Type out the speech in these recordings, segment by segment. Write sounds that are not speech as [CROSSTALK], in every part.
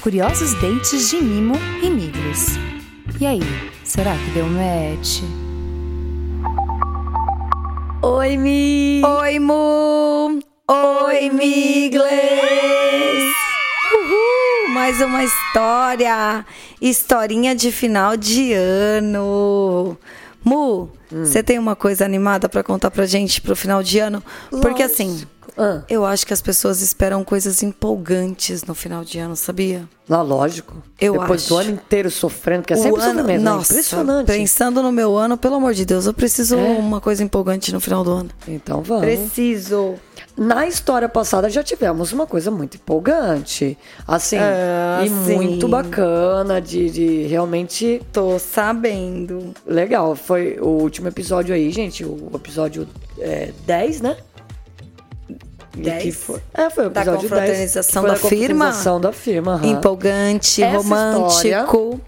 curiosos dates de Mimo e Miglis. E aí, será que deu match? Oi, Mi! Oi, Mu! Oi, Miglis! Uhul! Mais uma história! Historinha de final de ano! Mu, você tem uma coisa animada pra contar pra gente pro final de ano? Porque assim, Ah, eu acho que as pessoas esperam coisas empolgantes no final de ano, sabia? lá, lógico. Eu Depois do acho. ano inteiro sofrendo, porque é sempre sofrimento, né? nossa, Impressionante. pensando no meu ano, pelo amor de Deus, eu preciso É? uma coisa empolgante no final do ano. Então vamos. Preciso. Na história passada já tivemos uma coisa muito empolgante. Assim, Ah, e sim. muito bacana, de, de realmente Tô sabendo. legal. Foi o último episódio aí, gente. O episódio é, 10, né? E 10? que foi- é, foi o Da episódio 10. confraternização que foi da firma? confraternização da firma. aham. Empolgante, Essa romântico.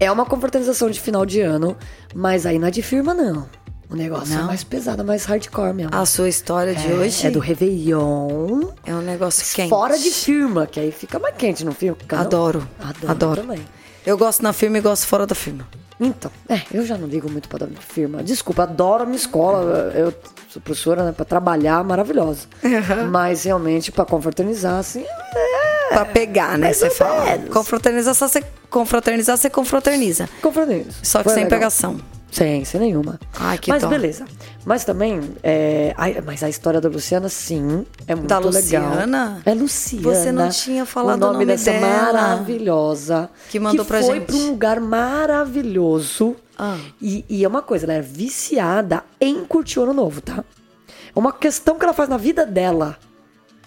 É uma confraternização de final de ano, mas aí não é de firma, não. O negócio é Não? mais pesado, mais hardcore mesmo. A sua história de é, hoje é do Réveillon. é um negócio quente. Fora de firma, que aí fica mais quente, não fica? Adoro. Adoro, Adoro. também. Eu gosto na firma e gosto fora da firma. Então, é, eu já não ligo muito pra dar firma. Desculpa, adoro a minha escola. Eu sou professora, né? Pra trabalhar, maravilhosa. Mas realmente, pra confraternizar, assim, Pra pegar, né? Você fala. você confraternizar, você confraterniza. confraterniza. Só que Foi sem legal. pegação. Sem, sem nenhuma. Ai, que Mas dó. beleza. Mas também, é, ai, mas a história da Luciana, sim, é muito Da legal. Luciana? É Luciana. Você não tinha falado o o nome, nome dessa dela. maravilhosa. Que mandou pra foi gente. pra um lugar maravilhoso. Ah. E, e é uma coisa, ela é viciada em curtir o ano novo, tá? Uma questão que ela faz na vida dela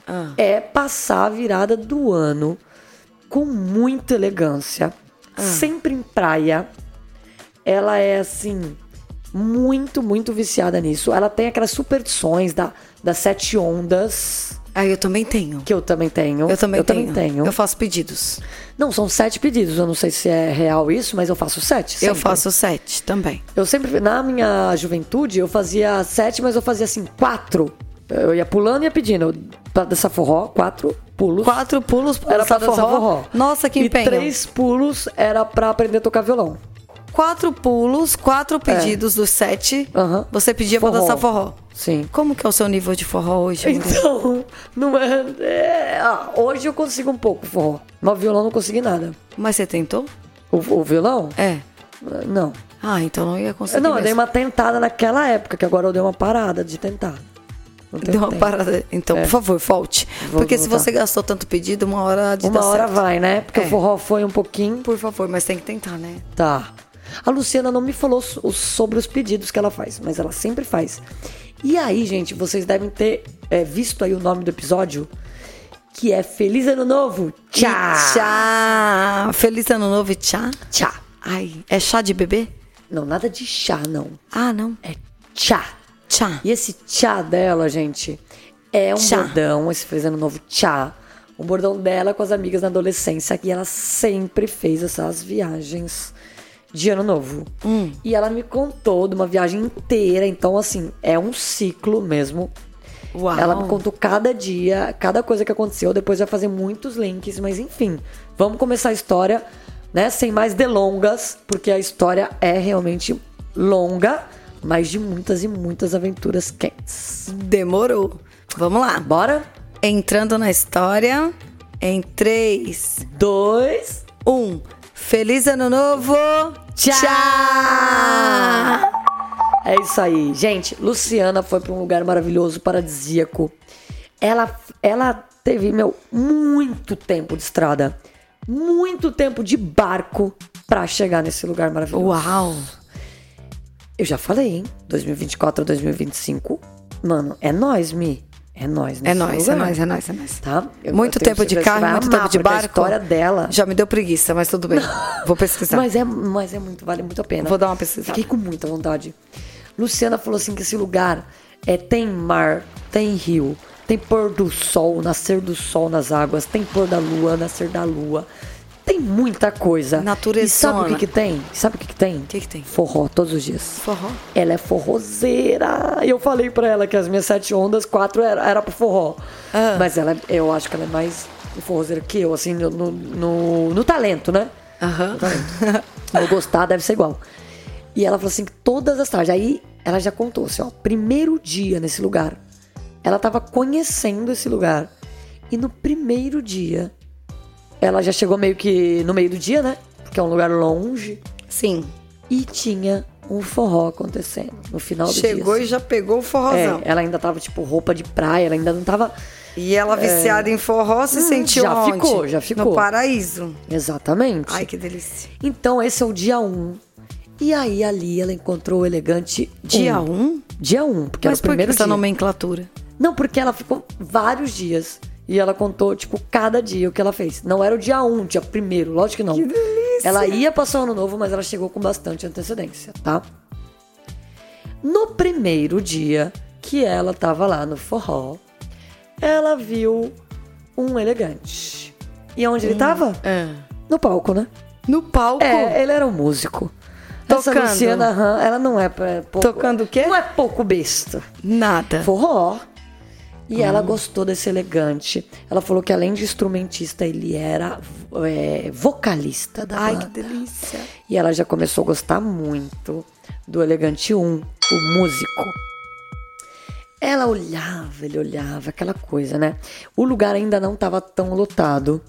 Ah. é passar a virada do ano com muita elegância, Ah. sempre em praia. Ela é assim, muito, muito viciada nisso. Ela tem aquelas superstições da, das sete ondas, Ah, eu também tenho. que eu também tenho. Eu também eu tenho. Também tenho. Eu faço pedidos. Não, são sete pedidos. Eu não sei se é real isso, mas eu faço sete. Eu sempre. faço sete também. Eu sempre, na minha juventude, eu fazia sete, mas eu fazia assim, quatro. Eu ia pulando e ia pedindo. Pra dançar forró, quatro pulos. Quatro pulos pra era pra dançar forró. forró. Nossa, que e empenho. três pulos era pra aprender a tocar violão. Quatro pulos, quatro pedidos dos sete. É. Aham. Você pedia pra Forró. dançar forró. Sim. Como que é o seu nível de forró hoje? Então, não é, é- ah, hoje eu consigo um pouco forró. Mas violão não consegui nada. Mas você tentou? O, o violão? É. Não. Ah, então não ia conseguir Não, eu mesmo. dei uma tentada naquela época, que agora eu dei uma parada de tentar. Deu uma tempo. parada. Então, É. por favor, volte. Vou Porque se voltar. você gastou tanto pedido, uma hora de Uma hora certo. vai, né? Porque É. o forró foi um pouquinho. Por favor, mas tem que tentar, né? Tá. A Luciana não me falou so- sobre os pedidos que ela faz, mas ela sempre faz. E aí, gente, vocês devem ter é, visto aí o nome do episódio, que é Feliz Ano Novo. Tchau! E Tchau. Feliz ano novo e tchau. Tchau. Ai, é chá de bebê? Não, nada de chá, não. Ah, não. É tchá. Tchá. E esse tchá dela, gente, é um Tchá. bordão, esse Feliz Ano Novo tchá. Um bordão dela com as amigas na adolescência, que ela sempre fez essas viagens de Ano Novo. Hum. E ela me contou de uma viagem inteira, então, assim, é um ciclo mesmo. Uau. Ela me contou cada dia, cada coisa que aconteceu. Depois vai fazer muitos links, mas enfim, vamos começar a história, né? Sem mais delongas, porque a história é realmente longa, mas de muitas e muitas aventuras quentes. Demorou. Vamos lá. Bora? Entrando na história. Em 3, Dois. 1. Feliz ano novo. Tchau. É isso aí. Gente, Luciana foi para um lugar maravilhoso, paradisíaco. Ela, ela teve, meu, muito tempo de estrada. Muito tempo de barco pra chegar nesse lugar maravilhoso. Uau. Eu já falei, hein? 2024 a 2025. Mano, é nós, Mi. É nós, É nóis, é nóis, é nóis, é nóis. Tá? Eu- Muito tempo de carro, muito tempo de porque a barco. história dela. Já me deu preguiça, mas tudo bem. [LAUGHS] Vou pesquisar. Mas é, mas é muito, vale muito a pena. Vou dar uma pesquisada. Fiquei com muita vontade. Luciana falou assim que esse lugar é, tem mar, tem rio, tem pôr do sol, nascer do sol nas águas, tem pôr da lua, nascer da lua. Tem muita coisa. Naturezona. E sabe o que que tem? Sabe o que que tem? O que que tem? Forró, todos os dias. Forró. Ela é forrozeira. E eu falei pra ela que as minhas sete ondas, quatro era, era pro forró. Ah. Mas ela, eu acho que ela é mais no forrozeiro que eu, assim, no, no, no, no talento, né? Aham. Vou gostar, deve ser igual. E ela falou assim, que todas as tardes. Aí ela já contou assim, ó, primeiro dia nesse lugar. Ela tava conhecendo esse lugar. E no primeiro dia, ela já chegou meio que no meio do dia, né? Porque é um lugar longe. Sim. E tinha um forró acontecendo no final do Chegou dia. e já pegou o forrozão. É, ela ainda tava, tipo, roupa de praia, ela ainda não tava. E ela viciada em forró se Hum, sentiu já onde? ficou, já ficou. No paraíso. Exatamente. Ai, que delícia. Então, esse é o dia 1. Um. E aí, ali, ela encontrou o elegante. Dia um. 1? Um? Dia 1, um, porque Mas era o por que primeiro essa dia. nomenclatura? Não, porque ela ficou vários dias. E ela contou, tipo, cada dia o que ela fez. Não era o dia 1, um, dia primeiro, lógico que não. Que delícia. Ela ia passar o ano novo, mas ela chegou com bastante antecedência, tá? No primeiro dia que ela tava lá no forró, ela viu um elegante. E onde ele tava? É. No palco, né? No palco? É, ele era um músico. Essa Tocando. Luciana Han, ela não é pra- pouco. Tocando o quê? Não é pouco besta. Nada. Forró. E ela Hum. gostou desse elegante. Ela falou que além de instrumentista, ele era é, vocalista da Ai, banda. que delícia. E ela já começou a gostar muito do Elegante 1, o músico. Ela olhava, ele olhava, aquela coisa, né? O lugar ainda não tava tão lotado.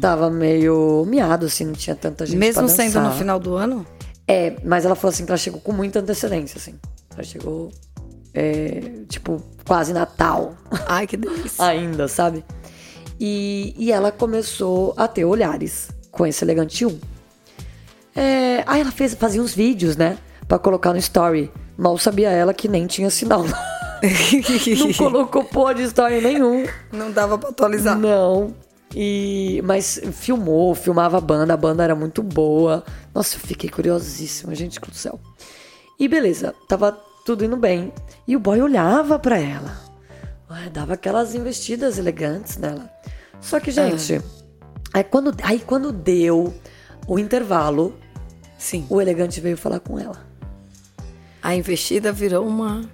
Tava meio miado, assim, não tinha tanta gente Hum. Mesmo sendo no final do ano? É, mas ela falou assim que ela chegou com muita antecedência, assim. Ela chegou, é, tipo, quase Natal Ai, que delícia. [LAUGHS] ainda, sabe? E, e ela começou a ter olhares com esse elegante 1. É, aí ela fez, fazia uns vídeos, né? Pra colocar no story. Mal sabia ela que nem tinha sinal. [LAUGHS] Não colocou pô de story nenhum. Não dava pra atualizar. Não. E, mas filmou, filmava a banda, a banda era muito boa. Nossa, eu fiquei curiosíssima, gente do céu. E beleza, tava tudo indo bem. E o boy olhava pra ela. Dava aquelas investidas elegantes nela. Só que, gente, aí, quando, aí quando deu o intervalo, Sim. o elegante veio falar com ela. A investida virou uma.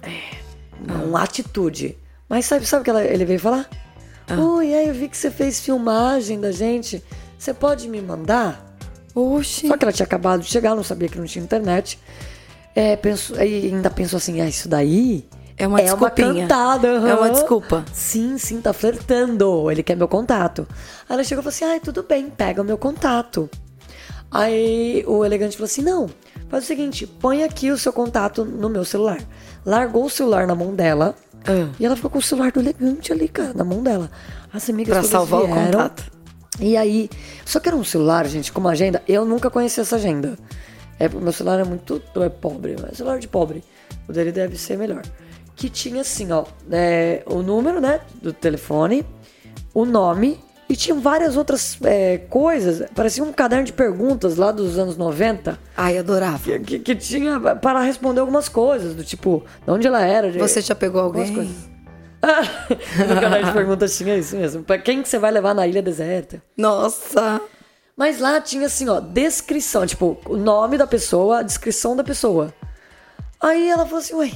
Uma, uma atitude. Mas sabe, sabe o que ela- ele veio falar? Oi, aí eu vi que você fez filmagem da gente. Você pode me mandar? Oxi. Só que ela tinha acabado de chegar, não sabia que não tinha internet. É, pensou, aí ainda pensou assim, ah, isso daí É uma desculpinha. cantada. É uma desculpa. Sim, sim, tá flertando. Ele quer meu contato. Aí ela chegou e falou assim, ai, tudo bem, pega o meu contato. Aí o elegante falou assim, não, faz o seguinte, põe aqui o seu contato no meu celular. Largou o celular na mão dela. Ah. E ela ficou com o celular do elegante ali, cara, na mão dela. As amigas Pra salvar o vieram. contato. E aí, só que era um celular, gente, com uma agenda. Eu nunca conheci essa agenda. É, meu celular é muito é pobre, mas celular de pobre. O dele deve ser melhor. Que tinha assim, ó, é, o número, né, do telefone, o nome e tinham várias outras é, coisas. Parecia um caderno de perguntas lá dos anos 90 Ai, adorava. que, que, que tinha para responder algumas coisas, do tipo, de onde ela era. de- Você já pegou algumas alguém? coisas. [LAUGHS] no caderno de perguntas tinha isso mesmo. Pra quem que você vai levar na ilha deserta? Nossa. Mas lá tinha assim, ó, descrição, tipo, o nome da pessoa, a descrição da pessoa. Aí ela falou assim, ué,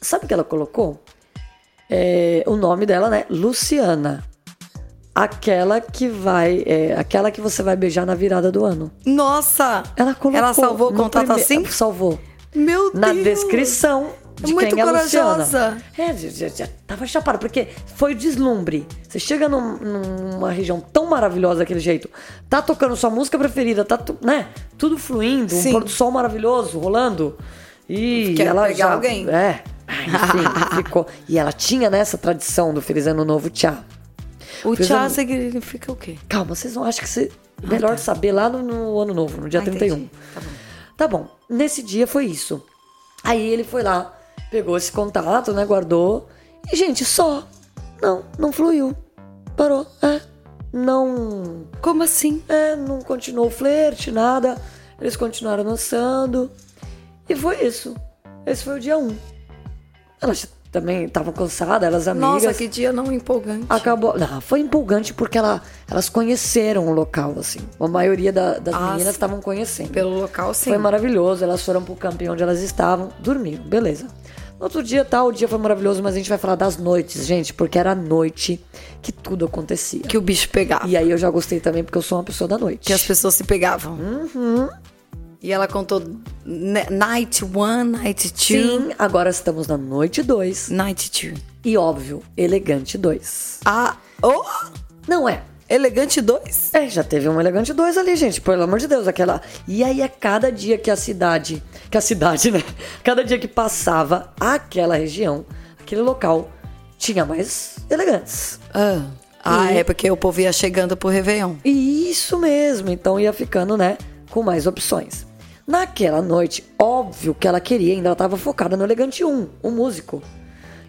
sabe o que ela colocou? É, o nome dela, né? Luciana. Aquela que vai. é, aquela que você vai beijar na virada do ano. Nossa. Ela colocou. Ela salvou o contato prime- assim? Salvou. Meu Na Deus. descrição de Muito quem é corajosa. É, já, já, já tava chapado, porque foi o deslumbre. Você chega num- numa região tão maravilhosa daquele jeito, tá tocando sua música preferida, tá né, tudo fluindo, Sim. um pôr do sol maravilhoso rolando. E Quer ela pegar já, alguém. É, enfim, [LAUGHS] ficou. E ela tinha nessa tradição do Feliz Ano Novo Tchá. O Fez tchá um- significa o quê? Calma, vocês não acham que você... melhor saber lá no, no Ano Novo, no dia Ah, 31. entendi. Tá bom. Tá bom. Nesse dia foi isso. Aí ele foi lá, pegou esse contato, né? Guardou. E, gente, só. Não, não fluiu. Parou. É. Não. Como assim? É, não continuou o flerte, nada. Eles continuaram dançando. E foi isso. Esse foi o dia 1. Um. Elas também estavam cansadas, elas amigas. Nossa, que dia não empolgante. Acabou. Não, foi empolgante porque ela, elas conheceram o local, assim. A maioria da- das Ah, meninas estavam conhecendo. Pelo local, sim. Foi maravilhoso. Elas foram pro camping onde elas estavam, dormiram, beleza. No outro dia, tal, o dia foi maravilhoso, mas a gente vai falar das noites, gente, porque era a noite que tudo acontecia. Que o bicho pegava. E aí eu já gostei também, porque eu sou uma pessoa da noite. Que as pessoas se pegavam. Uhum. E ela contou night one, night two, Sim, agora estamos na noite 2. night two. E óbvio, elegante 2. Ah, oh, Não é. elegante dois. É, já teve um elegante 2 ali, gente. Pelo amor de Deus, aquela. E aí, a cada dia que a cidade. Que a cidade, [LAUGHS] né? Cada dia que passava aquela região, aquele local, tinha mais elegantes. Ah, ah E- é porque o povo ia chegando pro Réveillon. E isso mesmo, então ia ficando, né, com mais opções. Naquela noite, óbvio que ela queria, ainda ela tava focada no Elegante 1, o músico.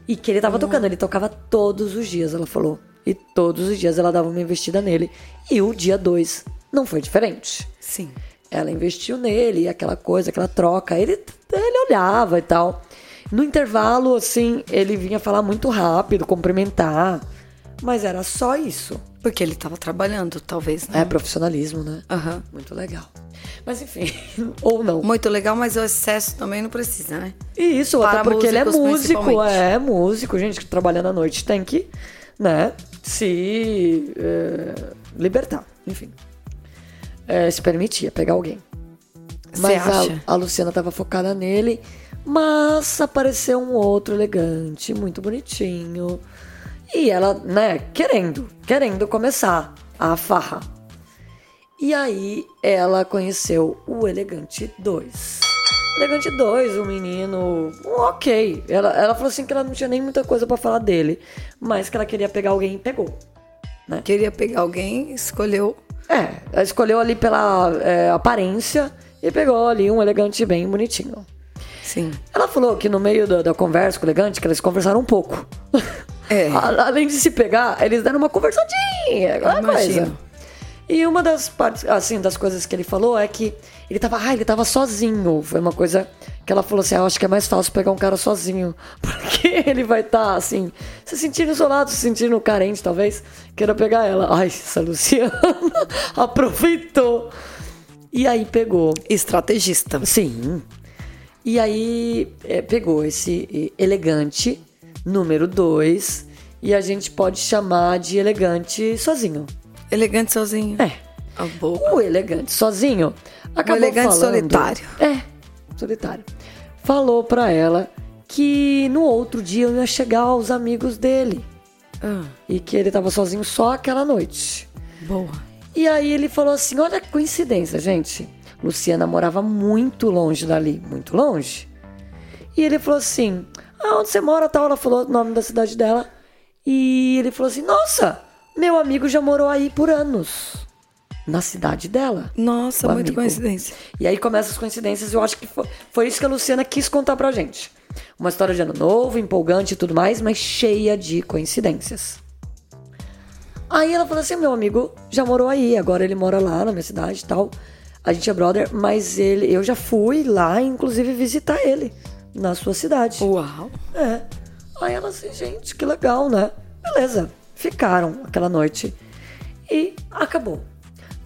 E que ele tava tocando, ele tocava todos os dias, ela falou. E todos os dias ela dava uma investida nele. E o dia 2 não foi diferente. Sim. Ela investiu nele, aquela coisa, aquela troca. Ele, ele olhava e tal. No intervalo, assim, ele vinha falar muito rápido, cumprimentar. Mas era só isso. Porque ele tava trabalhando, talvez, né? É profissionalismo, né? Aham. Muito legal. Mas enfim, [LAUGHS] ou não. Muito legal, mas o excesso também não precisa, né? E isso, Para até porque ele é músico, é músico, gente que trabalhando à noite tem que, né, se é, libertar, enfim. É, se permitia pegar alguém. Você Mas a, a Luciana tava focada nele, mas apareceu um outro elegante, muito bonitinho. E ela, né, querendo, querendo começar a farra. E aí ela conheceu o Elegante 2. Elegante 2, um menino ok. Ela, ela falou assim que ela não tinha nem muita coisa pra falar dele, mas que ela queria pegar alguém e pegou. Queria pegar alguém, escolheu. É, ela escolheu ali pela é, aparência e pegou ali um elegante bem bonitinho. Sim. Ela falou que no meio da, da conversa com o elegante, que eles conversaram um pouco. É. [LAUGHS] Além de se pegar, eles deram uma conversadinha, Imagino. coisa. E uma das partes, assim, das coisas que ele falou é que ele tava, ah, ele tava sozinho. Foi uma coisa que ela falou assim, ah, eu acho que é mais fácil pegar um cara sozinho. [LAUGHS] Porque ele vai estar, assim, se sentindo isolado, se sentindo carente, talvez, queira pegar ela. Ai, essa Luciana [LAUGHS] aproveitou. E aí pegou. Estrategista. Sim. E aí é, pegou esse elegante número 2 e a gente pode chamar de elegante sozinho. Elegante sozinho. É. A boca. O elegante sozinho acabou elegante falando, solitário. É, solitário. Falou pra ela que no outro dia ia chegar aos amigos dele Ah, e que ele tava sozinho só aquela noite. boa. E aí ele falou assim: olha que coincidência, gente. Luciana morava muito longe dali, muito longe. E ele falou assim: ah, onde você mora? Tal. Ela falou o nome da cidade dela. E ele falou assim: nossa, meu amigo já morou aí por anos. Na cidade dela. Nossa, muita amigo. coincidência. E aí começam as coincidências. Eu acho que foi, foi isso que a Luciana quis contar pra gente. Uma história de ano novo, empolgante e tudo mais, mas cheia de coincidências. Aí ela falou assim: meu amigo já morou aí, agora ele mora lá na minha cidade e tal. A gente é brother, mas ele, eu já fui lá, inclusive, visitar ele na sua cidade. Uau. É. Aí ela assim, gente, que legal, né? Beleza. Ficaram aquela noite. E acabou.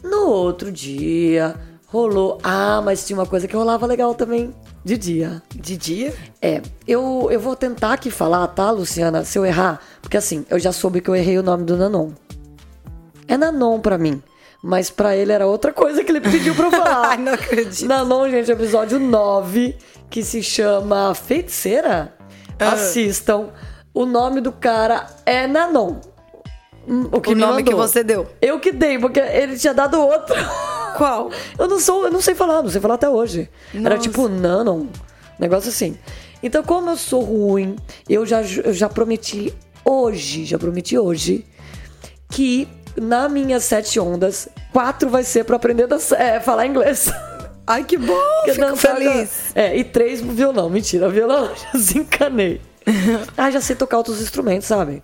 No outro dia, rolou. Ah, mas tinha uma coisa que rolava legal também de dia. De dia? É, eu, eu vou tentar aqui falar, tá, Luciana? Se eu errar, porque assim, eu já soube que eu errei o nome do Nanon. É Nanon pra mim, mas pra ele era outra coisa que ele pediu pra eu falar. [LAUGHS] Ai, não acredito. Nanon, gente, episódio 9, que se chama Feiticeira. Ah. Assistam. O nome do cara é Nanon. Hum, O que o me nome que você deu. Eu que dei, porque ele tinha dado outro. [LAUGHS] Qual? Eu não sou, eu não sei falar, não sei falar até hoje. Era Nossa. tipo Nanon, negócio assim. Então, como eu sou ruim, eu já, eu já prometi hoje, já prometi hoje, que na minhas sete ondas, quatro vai ser pra aprender a é, falar inglês. [LAUGHS] Ai, que bom. [LAUGHS] Fico feliz. É, e três violão. Mentira, violão já desencanei. ah, já sei tocar outros instrumentos, sabe?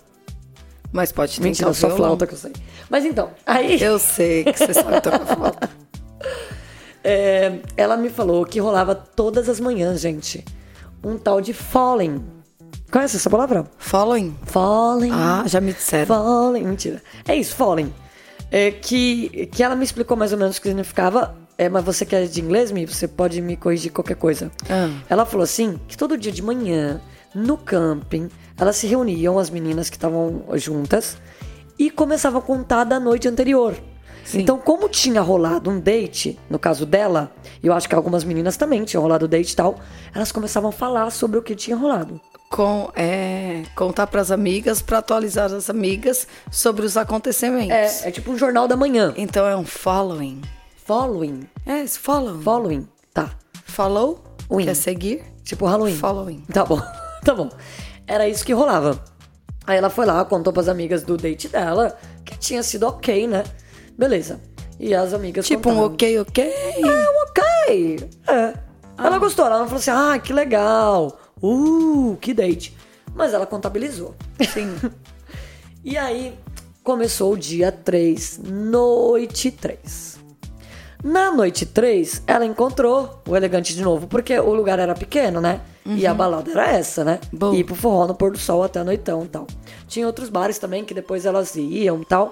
Mas pode tentar Mentira, só flauta que eu sei. Mas então, aí. Eu sei que você sabe tocar [LAUGHS] flauta. É, ela me falou que rolava todas as manhãs, gente. Um tal de falling. Conhece essa palavra? Following? Falling. Ah, já me disseram. Falling. Mentira. É isso, falling. É que, que ela me explicou mais ou menos o que significava. É, mas você que é de inglês, você pode me corrigir qualquer coisa. Ah. Ela falou assim: que todo dia de manhã no camping, elas se reuniam, as meninas que estavam juntas, e começavam a contar da noite anterior. Sim. Então, como tinha rolado um date, no caso dela, e eu acho que algumas meninas também tinham rolado date e tal, elas começavam a falar sobre o que tinha rolado. Com, é, contar pras amigas, pra atualizar as amigas sobre os acontecimentos. É, é tipo um jornal da manhã. Então é um following. Following. É, following. Following. Tá. Follow, Win. quer seguir. Tipo Halloween. Following. Tá bom, [LAUGHS] tá bom. Era isso que rolava. Aí ela foi lá, contou pras amigas do date dela que tinha sido ok, né? Beleza. E as amigas Tipo um contaram. ok, ok. É, um ok. É. Ela gostou, ela falou assim, ah, que legal. Uh, que date. Mas ela contabilizou. Sim. [LAUGHS] E aí começou o dia 3, noite 3. Na noite 3, ela encontrou o elegante de novo, porque o lugar era pequeno, né? E a balada era essa, né? Bom. Ir pro forró no pôr do sol até noitão e tal. Tinha outros bares também que depois elas iam e tal,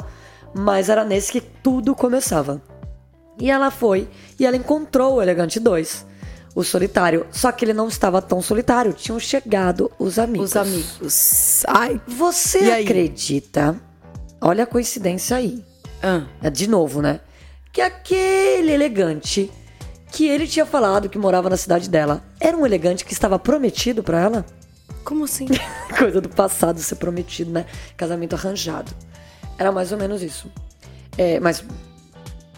mas era nesse que tudo começava. E ela foi e ela encontrou o elegante 2, o solitário. Só que ele não estava tão solitário, tinham chegado os amigos. Os amigos. Ai. Você E acredita? Olha a coincidência aí. Ah, de novo, né? Que aquele elegante que ele tinha falado que morava na cidade dela era um elegante que estava prometido pra ela. como assim? [LAUGHS] Coisa do passado ser prometido, né? Casamento arranjado. Era mais ou menos isso. É, mas,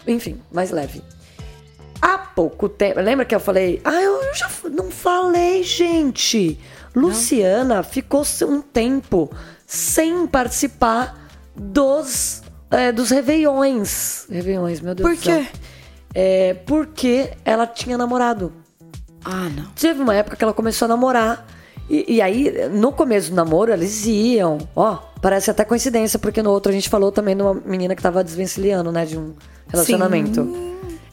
enfim, mais leve. Há pouco tempo. Lembra que eu falei? Ah, eu já não falei, gente. Luciana ficou se- um tempo sem participar dos, é, dos Réveillões. Réveillões, meu Deus Por do céu. quê? É, porque ela tinha namorado. Ah, não. Teve uma época que ela começou a namorar. E, e aí, no começo do namoro, eles iam. Ó, parece até coincidência, porque no outro a gente falou também de uma menina que tava desvencilhando, né? De um relacionamento.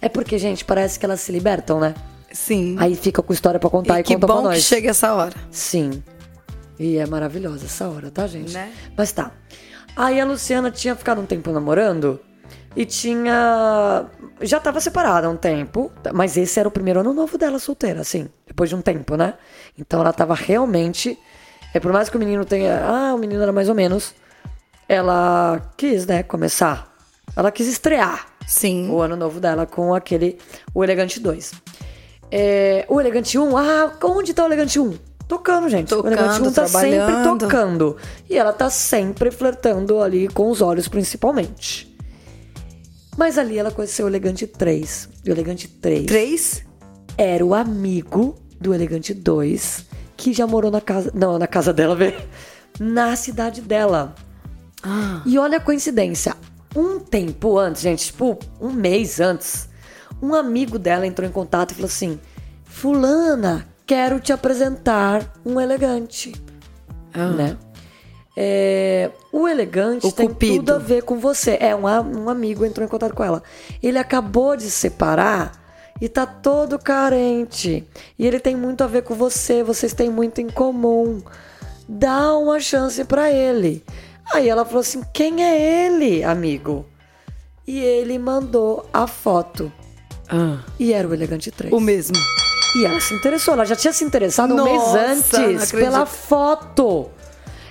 É porque, gente, parece que elas se libertam, né? Sim. Aí fica com história pra contar e, e que conta pra bom que nós. chega essa hora. Sim. E é maravilhosa essa hora, tá, gente? Né? Mas tá. Aí a Luciana tinha ficado um tempo namorando e tinha. Já tava separada há um tempo, mas esse era o primeiro ano novo dela solteira, assim, depois de um tempo, né? Então ela tava realmente. É por mais que o menino tenha. Ah, o menino era mais ou menos. Ela quis, né, começar. Ela quis estrear Sim. o ano novo dela com aquele. O Elegante 2. É, o Elegante 1, ah, onde tá o Elegante 1? Tocando, gente. o Tocando, Elegante 1 tá sempre tocando. E ela tá sempre flertando ali com os olhos, principalmente. Mas ali ela conheceu o Elegante 3. E o Elegante 3 Três? era o amigo do Elegante 2 que já morou na casa. Não, na casa dela, vê. Na cidade dela. Ah. E olha a coincidência. Um tempo antes, gente, tipo, um mês antes, um amigo dela entrou em contato e falou assim: Fulana, quero te apresentar um elegante. Né? É, o elegante O tem cupido. tudo a ver com você. É, um, um amigo entrou em contato com ela. Ele acabou de se separar e tá todo carente. E ele tem muito a ver com você, vocês têm muito em comum. Dá uma chance pra ele. Aí ela falou assim: quem é ele, amigo? E ele mandou a foto. Ah. E era o Elegante 3. O mesmo. E ela se interessou, ela já tinha se interessado um mês Nossa, antes pela foto.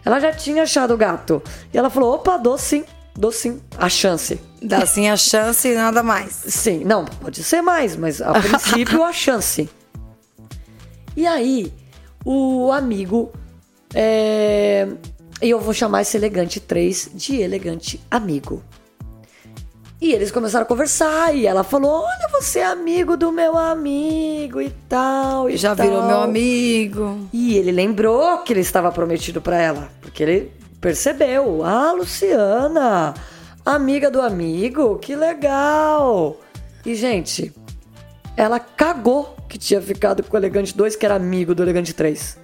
Ela já tinha achado o gato. E ela falou: opa, dou sim, dou sim. A chance. Dá assim a chance e nada mais. [LAUGHS] Sim, não, pode ser mais, mas a princípio a chance. E aí, o amigo. É... E eu vou chamar esse elegante 3 de elegante amigo. E eles começaram a conversar e ela falou: Olha, você é amigo do meu amigo e tal. E Já tal." virou meu amigo. E ele lembrou que ele estava prometido pra ela, porque ele percebeu. Ah, Luciana, amiga do amigo, que legal. E gente, ela cagou que tinha ficado com o Elegante 2, que era amigo do Elegante 3.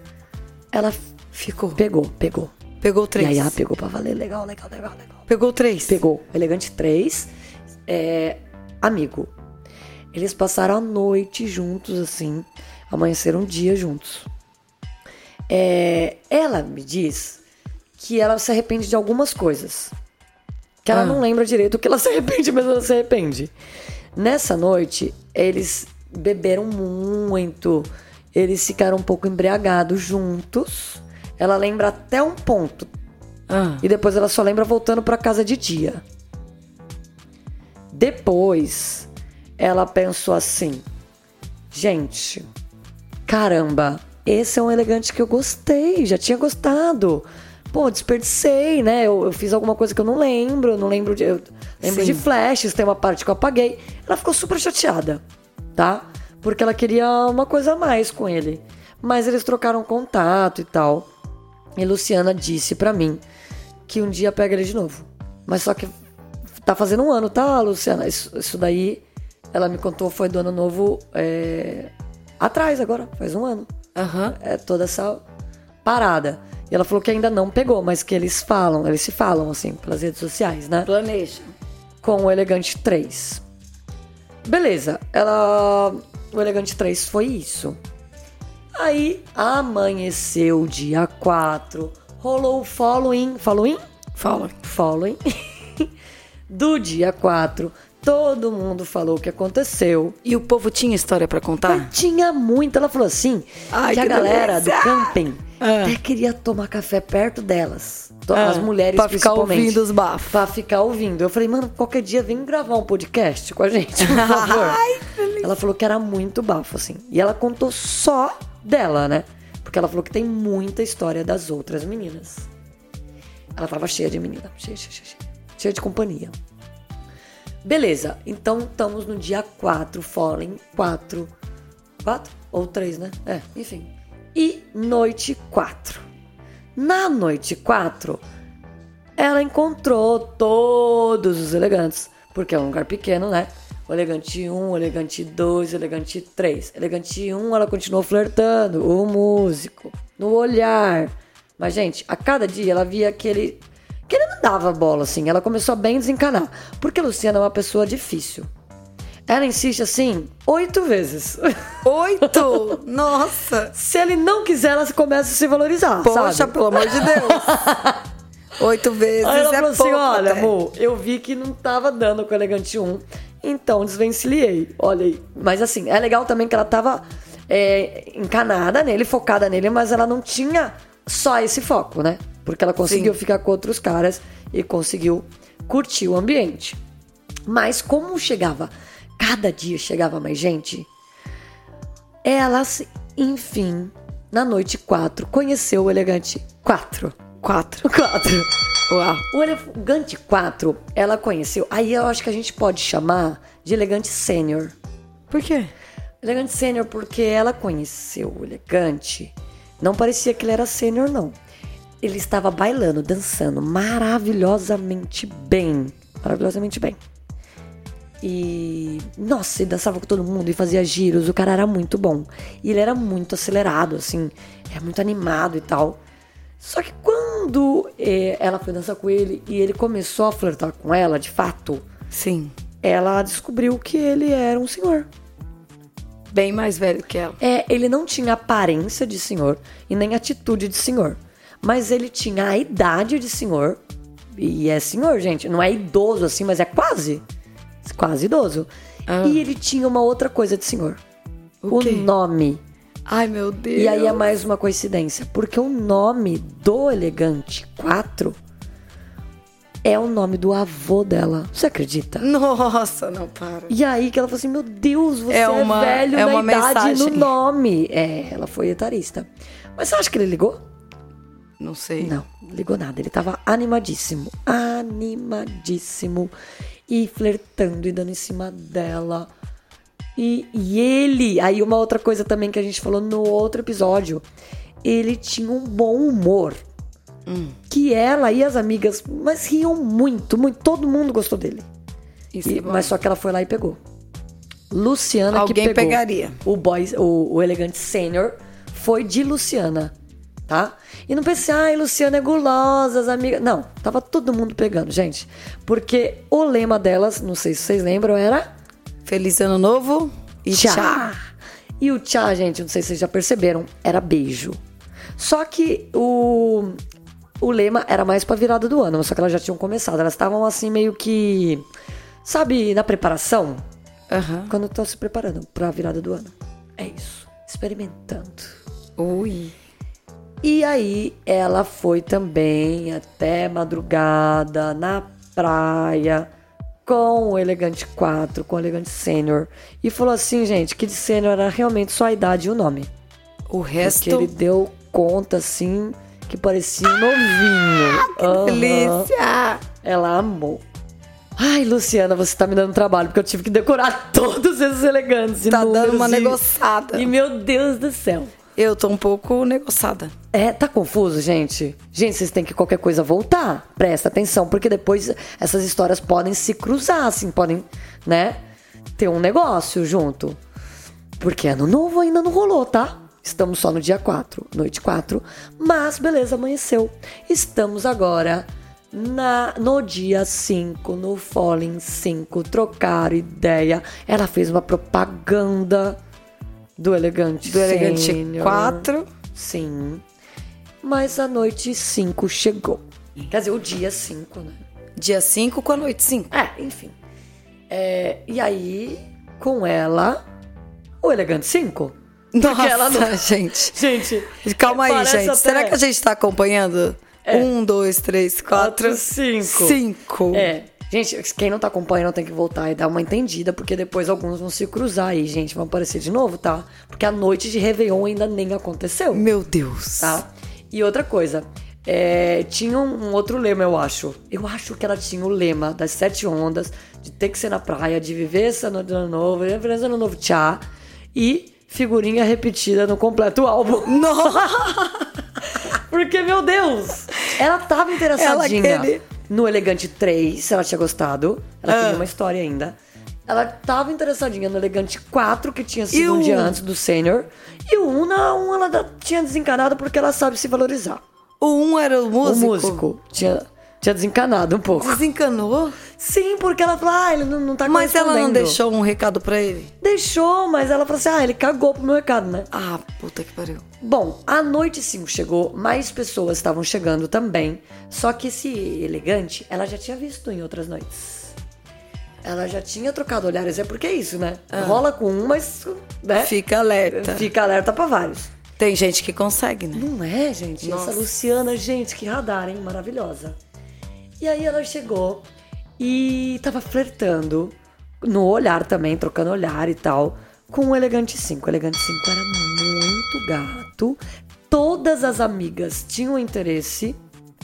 Ela Ficou. pegou, pegou. Pegou três. E aí ela pegou pra valer, legal, legal, legal, legal. Pegou três. Pegou Elegante 3, é, amigo. Eles passaram a noite juntos, assim. Amanheceram um dia juntos. É, ela me diz que ela se arrepende de algumas coisas. Que ela Ah. não lembra direito o que ela se arrepende, [LAUGHS] mas ela se arrepende. Nessa noite, eles beberam muito. Eles ficaram um pouco embriagados juntos. Ela lembra até um ponto. Ah. E depois ela só lembra voltando pra casa de dia. Depois, ela pensou assim: gente, caramba, esse é um elegante que eu gostei, já tinha gostado. Pô, desperdicei, né? Eu, eu fiz alguma coisa que eu não lembro, eu não lembro de. Eu lembro Sim. de flashes, tem uma parte que eu apaguei. Ela ficou super chateada, tá? Porque ela queria uma coisa a mais com ele. Mas eles trocaram contato e tal. E Luciana disse pra mim que um dia pega ele de novo. Mas só que tá fazendo um ano, tá, Luciana? Isso, isso daí, ela me contou, foi do ano novo é, atrás agora, faz um ano. Aham. É toda essa parada. E ela falou que ainda não pegou, mas que eles falam, eles se falam assim, pelas redes sociais, né? Planeja. com o Elegante 3. Beleza, ela. O Elegante 3 foi isso. Aí amanheceu dia 4, rolou o following. Following? Fala. Following. [LAUGHS] Do dia 4. Todo mundo falou o que aconteceu. E o povo tinha história pra contar? Mas tinha muito. Ela falou assim: Ai, que a galera delícia! do camping Ah. até queria tomar café perto delas. Ah, As mulheres pra ficar ouvindo os bafos. Pra ficar ouvindo. Eu falei, mano, qualquer dia vem gravar um podcast com a gente, por favor. [LAUGHS] Ai, ela falou que era muito bafo, assim. E ela contou só dela, né? Porque ela falou que tem muita história das outras meninas. Ela tava cheia de menina. Cheia, cheia, cheia, cheia. De companhia. Beleza, então estamos no dia 4, Fallen 4. 4? Ou 3, né? É, enfim. E noite 4. Na noite 4, ela encontrou todos os elegantes. Porque é um lugar pequeno, né? O elegante 1, o elegante 2, o elegante 3. Elegante 1, ela continuou flertando. O músico. No olhar. Mas, gente, a cada dia ela via que ele. Que ele não dava bola, assim. Ela começou a bem desencanar. Porque a Luciana é uma pessoa difícil. Ela insiste assim, oito vezes. [LAUGHS] Oito? Nossa! Se ele não quiser, ela começa a se valorizar. Poxa, sabe? pelo amor de Deus. [LAUGHS] Oito vezes Aí ela é falou assim: pouco olha, até. amor, eu vi que não tava dando com o Elegante 1, então desvencilhei. Olha aí. Mas assim, é legal também que ela tava é, encanada nele, focada nele, mas ela não tinha só esse foco, né? Porque ela conseguiu Sim. ficar com outros caras e conseguiu curtir o ambiente. Mas como chegava, cada dia chegava mais gente, ela, se- enfim, na noite 4, conheceu o Elegante 4. Quatro. 4. [LAUGHS] Uau. O elegante 4, ela conheceu. Aí eu acho que a gente pode chamar de elegante sênior. Por quê? Elegante sênior porque ela conheceu o elegante. Não parecia que ele era sênior, não. Ele estava bailando, dançando maravilhosamente bem. Maravilhosamente bem. E. Nossa, ele dançava com todo mundo e fazia giros. O cara era muito bom. E ele era muito acelerado, assim. É muito animado e tal. Só que quando eh, ela foi dançar com ele e ele começou a flertar com ela, de fato, Sim. ela descobriu que ele era um senhor. Bem mais velho que ela. É, ele não tinha aparência de senhor e nem atitude de senhor. Mas ele tinha a idade de senhor. E é senhor, gente. Não é idoso assim, mas é quase. Quase idoso. Ah. E ele tinha uma outra coisa de senhor. O O, nome. Ai, meu Deus. E aí é mais uma coincidência. Porque o nome do Elegante 4 é o nome do avô dela. Você acredita? Nossa, não para. E aí que ela falou assim, meu Deus, você É é, uma- velho é na idade mensagem. no nome. É, ela foi etarista. Mas você acha que ele ligou? Não sei. Não, ligou nada. Ele tava animadíssimo. Animadíssimo. E flertando e dando em cima dela. E, e ele, aí uma outra coisa também que a gente falou no outro episódio. Ele tinha um bom humor. Que ela e as amigas, mas riam muito, muito. Todo mundo gostou dele. Isso E- é mas só que ela foi lá e pegou. Luciana Alguém que pegou. pegaria. O boy, o, o elegante sênior foi de Luciana, tá? E não pensei, ai, Luciana é gulosa, as amigas. Não, tava todo mundo pegando, gente. Porque o lema delas, não sei se vocês lembram, era Feliz ano novo e tchau. E o tchá, gente, não sei se vocês já perceberam, era beijo. Só que o, o lema era mais pra virada do ano, só que elas já tinham começado. Elas estavam assim meio que. Sabe, na preparação? Aham. Quando estão se preparando pra virada do ano. É isso. experimentando. Ui. E aí ela foi também até madrugada na praia com o Elegante 4, com o Elegante Sênior. E falou assim, gente, que de Sênior era realmente só a idade e o nome. O resto. Porque ele deu conta, assim, que parecia um novinho. Que Aham. delícia! Ela amou. Ai, Luciana, você tá me dando trabalho, porque eu tive que decorar [LAUGHS] todos esses elegantes. Tá dando uma e- negociada. E meu Deus do céu. Eu tô um pouco negociada. É, tá confuso, gente? Gente, vocês têm que qualquer coisa voltar. Presta atenção, porque depois essas histórias podem se cruzar, assim, podem, né? Ter um negócio junto. Porque ano novo ainda não rolou, tá? Estamos só no dia 4, noite 4. Mas beleza, amanheceu. Estamos agora na, no dia 5, no Falling 5. Trocaram ideia. Ela fez uma propaganda do Elegante Do Elegante Sênior. 4. Sim. Mas a noite 5 chegou. Quer dizer, o dia 5, né? Dia 5 com a noite 5. É, enfim. É, e aí, com ela, o Elegante 5. Nossa, ela não- [LAUGHS] gente. Gente, Calma aí, gente. até- Será que a gente tá acompanhando? É. Um, dois, três, quatro, Quatro, cinco. Cinco. É. Gente, quem não tá acompanhando tem que voltar e dar uma entendida, porque depois alguns vão se cruzar aí, gente. Vão aparecer de novo, tá? Porque a noite de Réveillon ainda nem aconteceu. Meu Deus. tá? E outra coisa, é, tinha um, outro lema, eu acho. Eu acho que ela tinha o lema das sete ondas, de ter que ser na praia, de viver essa noite de ano novo, referência ano novo tchá, e figurinha repetida no completo álbum. [LAUGHS] Porque, meu Deus, ela tava interessadinha Ela queria- no Elegante 3, ela tinha gostado. Ela Ah. tinha uma história ainda. Ela tava interessadinha no Elegante 4, que tinha sido um o dia um? antes do Sênior. E o 1, não, ela da- tinha desencanado porque ela sabe se valorizar. O um era o músico. O músico tinha, tinha desencanado um pouco. Desencanou? Sim, porque ela falou, ah, ele não, não tá Mas ela não deixou um recado pra ele? Deixou, mas ela falou assim, ah, ele cagou pro meu recado, né? Ah, puta que pariu. Bom, a noite 5 chegou, mais pessoas estavam chegando também. Só que esse elegante, ela já tinha visto em outras noites. Ela já tinha trocado olhares, é porque é isso, né? Rola com um, mas né? Fica alerta. fica alerta pra vários. Tem gente que consegue, né? Não é, gente? Nossa. Essa Luciana, gente, que radar, hein? Maravilhosa. E aí ela chegou e tava flertando, no olhar também, trocando olhar e tal, com o Elegante 5. O Elegante 5 era muito gato. Todas as amigas tinham interesse,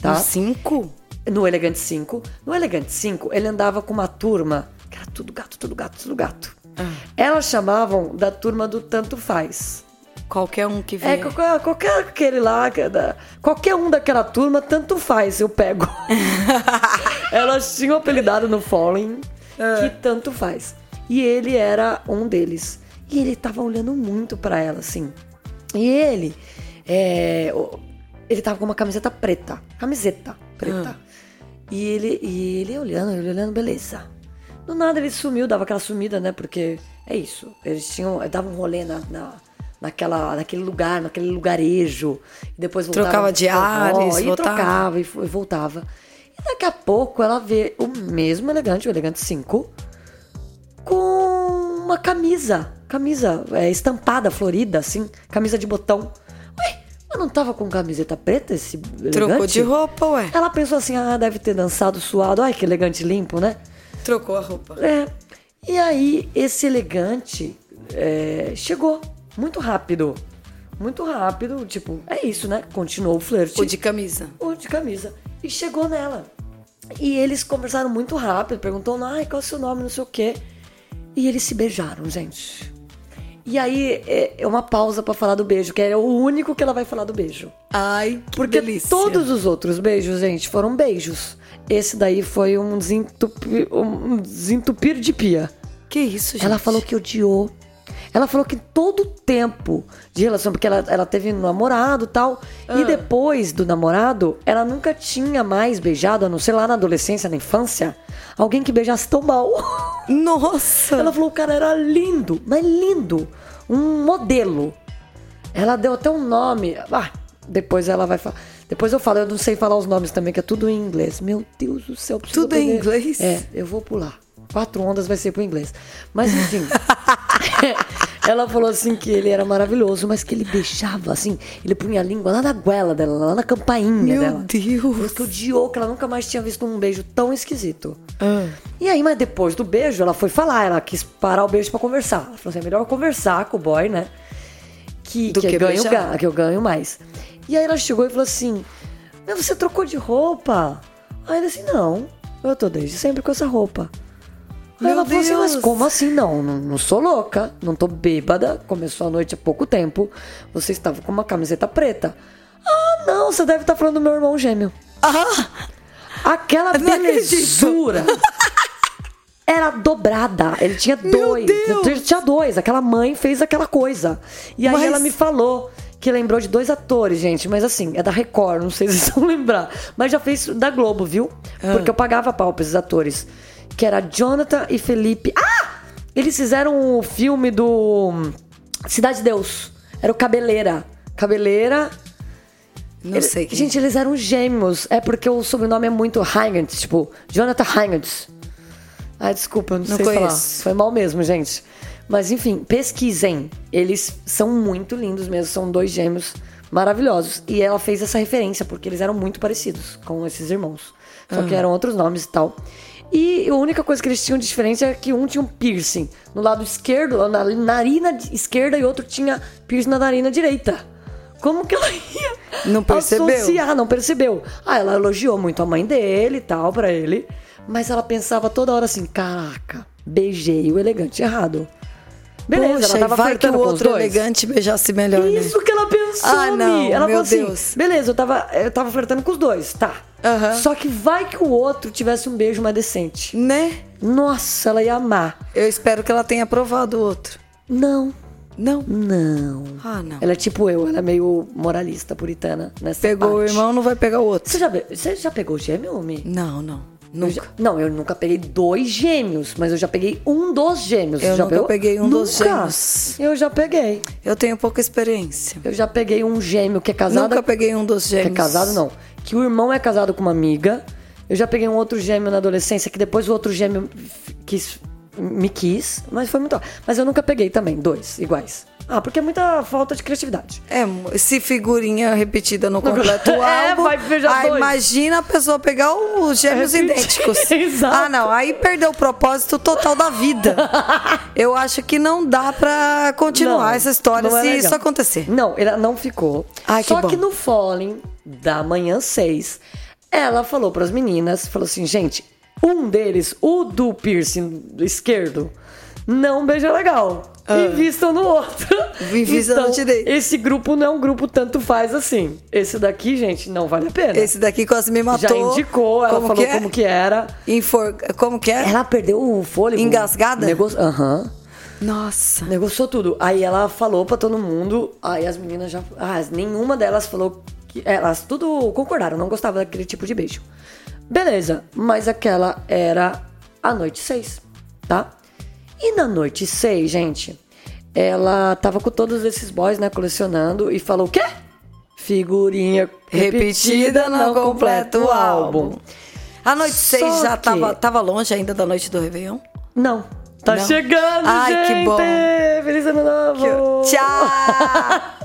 tá? Um cinco? No Elegante 5. No Elegante 5, ele andava com uma turma que era tudo gato, tudo gato, tudo gato. Ah. Elas chamavam da turma do tanto faz. Qualquer um que É, vier. qualquer, qualquer aquele lá, é qualquer um daquela turma, tanto faz, eu pego. [LAUGHS] Elas tinham apelidado no Fallen que tanto faz. E ele era um deles. E ele tava olhando muito pra ela, assim. E ele, é, ele tava com uma camiseta preta. Camiseta preta. E ele, e ele olhando, ele olhando, beleza. Do nada ele sumiu, dava aquela sumida, né? Porque é isso. Eles tinham. Davam um rolê na, na- naquela, naquele lugar, naquele lugarejo. E depois voltava. Trocava de ares, E voltava. trocava e, e voltava. E daqui a pouco ela vê o mesmo elegante, o elegante 5, com uma camisa. Camisa é, estampada, florida, assim. Camisa de botão. Ué, mas não tava com camiseta preta esse elegante? Trocou de roupa, ué. Ela pensou assim, ah, deve ter dançado suado. Ai, que elegante limpo, né? Trocou a roupa. É. E aí, esse elegante é, chegou muito rápido. Muito rápido, tipo, é isso, né? Continuou o flerte. O de camisa. O de camisa. E chegou nela. E eles conversaram muito rápido, perguntou, ai, qual é o seu nome, não sei o quê. E eles se beijaram, gente. E aí, é é uma pausa pra falar do beijo, que é o único que ela vai falar do beijo. Ai, que Porque delícia. todos os outros beijos, gente, foram beijos. Esse daí foi um desentupir, um desentupir de pia. Que isso, gente? Ela falou que odiou. Ela falou que todo o tempo de relação, porque ela, ela teve um namorado e tal. Ah. E depois do namorado, ela nunca tinha mais beijado, a não ser lá na adolescência, na infância, alguém que beijasse tão mal. [LAUGHS] Nossa! Ela falou que o cara era lindo, mas lindo. Um modelo. Ela deu até um nome. Ah, depois ela vai falar. Depois eu falo, eu não sei falar os nomes também, que é tudo em inglês. Meu Deus do céu, Tudo em aprender. inglês? É, eu vou pular. Quatro ondas vai ser pro inglês. Mas enfim. [LAUGHS] [LAUGHS] Ela falou assim que ele era maravilhoso, mas que ele beijava assim, ele punha a língua lá na goela dela, lá na campainha Meu dela. Deus. Falou que odiou, que ela nunca mais tinha visto um beijo tão esquisito. Ah. E aí, mas depois do beijo, ela foi falar, ela quis parar o beijo pra conversar. Ela falou assim: é melhor conversar com o boy, né? Que, Do que, que eu ganho, que eu ganho mais. E aí ela chegou e falou assim: Mas você trocou de roupa? Aí ele assim: Não, eu tô desde sempre com essa roupa. Meu ela falou assim: Mas como assim? Não, não, não sou louca, não tô bêbada. Começou a noite há pouco tempo. Você estava com uma camiseta preta. Ah, não, você deve estar falando do meu irmão gêmeo. Ah, Aquela belezura [LAUGHS] era dobrada. Ele tinha Meu dois. Deus. Ele tinha dois. Aquela mãe fez aquela coisa. E aí Mas- ela me falou que lembrou de dois atores, gente. Mas assim, é da Record, não sei se vocês vão lembrar. Mas já fez da Globo, viu? Ah. Porque eu pagava pau pra esses atores. Que era Jonathan e Felipe. Ah! Eles fizeram o filme do Cidade de Deus. Era o Cabeleira. Cabeleira. não sei. Quem. Gente, eles eram gêmeos. É porque o sobrenome é muito Hygant, tipo, Jonathan Hygant. Ai, desculpa, eu não, Não sei falar. conheço. Foi mal mesmo, gente. Mas enfim, pesquisem. Eles são muito lindos mesmo, são dois gêmeos maravilhosos. E ela fez essa referência porque eles eram muito parecidos com esses irmãos. Só Ah. que eram outros nomes e tal. E a única coisa que eles tinham de diferente é que um tinha um piercing no lado esquerdo, na narina esquerda, e outro tinha piercing na narina direita. Como que ela [LAUGHS] ia Não percebeu? associar? Não percebeu. Ah, ela elogiou muito a mãe dele e tal, pra ele. Mas ela pensava toda hora assim: caraca, beijei o elegante errado. Beleza, Poxa, ela tava vai que o outro elegante beijasse melhor, né? Isso que ela pensou, Ah, não, Mi. Ela meu falou assim: Deus. beleza, eu tava, eu tava flertando com os dois, tá. Aham. Só que vai que o outro tivesse um beijo mais decente. Né? Nossa, ela ia amar. Eu espero que ela tenha aprovado o outro. Não, Não? não. Ah, não. Ela é tipo eu, ela é meio moralista, puritana nessa Pegou o parte. irmão, não vai pegar o outro. Você já, você já pegou gêmeo, Mi? Não, não. Eu Nunca. já- não, eu nunca peguei dois gêmeos, mas eu já peguei um dos gêmeos. Eu já nunca pegou? peguei um dos Nunca. gêmeos. Eu já peguei. Eu tenho pouca experiência. Eu já peguei um gêmeo que é casado. Nunca peguei um dos Que gêmeos. é casado, não. Que o irmão é casado com uma amiga. Eu já peguei um outro gêmeo na adolescência, que depois o outro gêmeo quis, me quis, mas foi muito. Mas eu nunca peguei também, dois iguais. Ah, porque é muita falta de criatividade. É, se figurinha repetida no [LAUGHS] completo É, álbum. vai beijar aí dois. imagina a pessoa pegar os gêmeos Repeti- idênticos. [LAUGHS] Exato. Ah, não. Aí perdeu o propósito total da vida. [LAUGHS] Eu acho que não dá pra continuar Não, essa história é se legal. isso acontecer. Não, ela não ficou. Ai, que Só bom. que no Falling da manhã 6, ela falou pras meninas, falou assim, gente, um deles, o do piercing do esquerdo, não beija legal. Invistam no outro. Ah. Invistam no então, direito. Esse grupo não é um grupo tanto faz assim. Esse daqui, gente, não vale a pena. Esse daqui quase me matou. Já indicou, ela como falou que é? como que era. Infor... Como que é? Ela perdeu o fôlego. Engasgada? Negócio... Aham. Nossa. Negociou tudo. Aí ela falou pra todo mundo, aí as meninas já. Ah, nenhuma delas falou que. Elas tudo concordaram, não gostavam daquele tipo de beijo. Beleza, mas aquela era a noite 6, tá? E na noite 6, gente, ela tava com todos esses boys, né, colecionando e falou: o quê? Figurinha Repetida não completa o álbum. A noite Só 6 já que- tava, tava longe ainda da noite do Réveillon? Não. Tá Não. chegando, Ai, que gente! bom. Feliz ano novo! Tchau! [LAUGHS]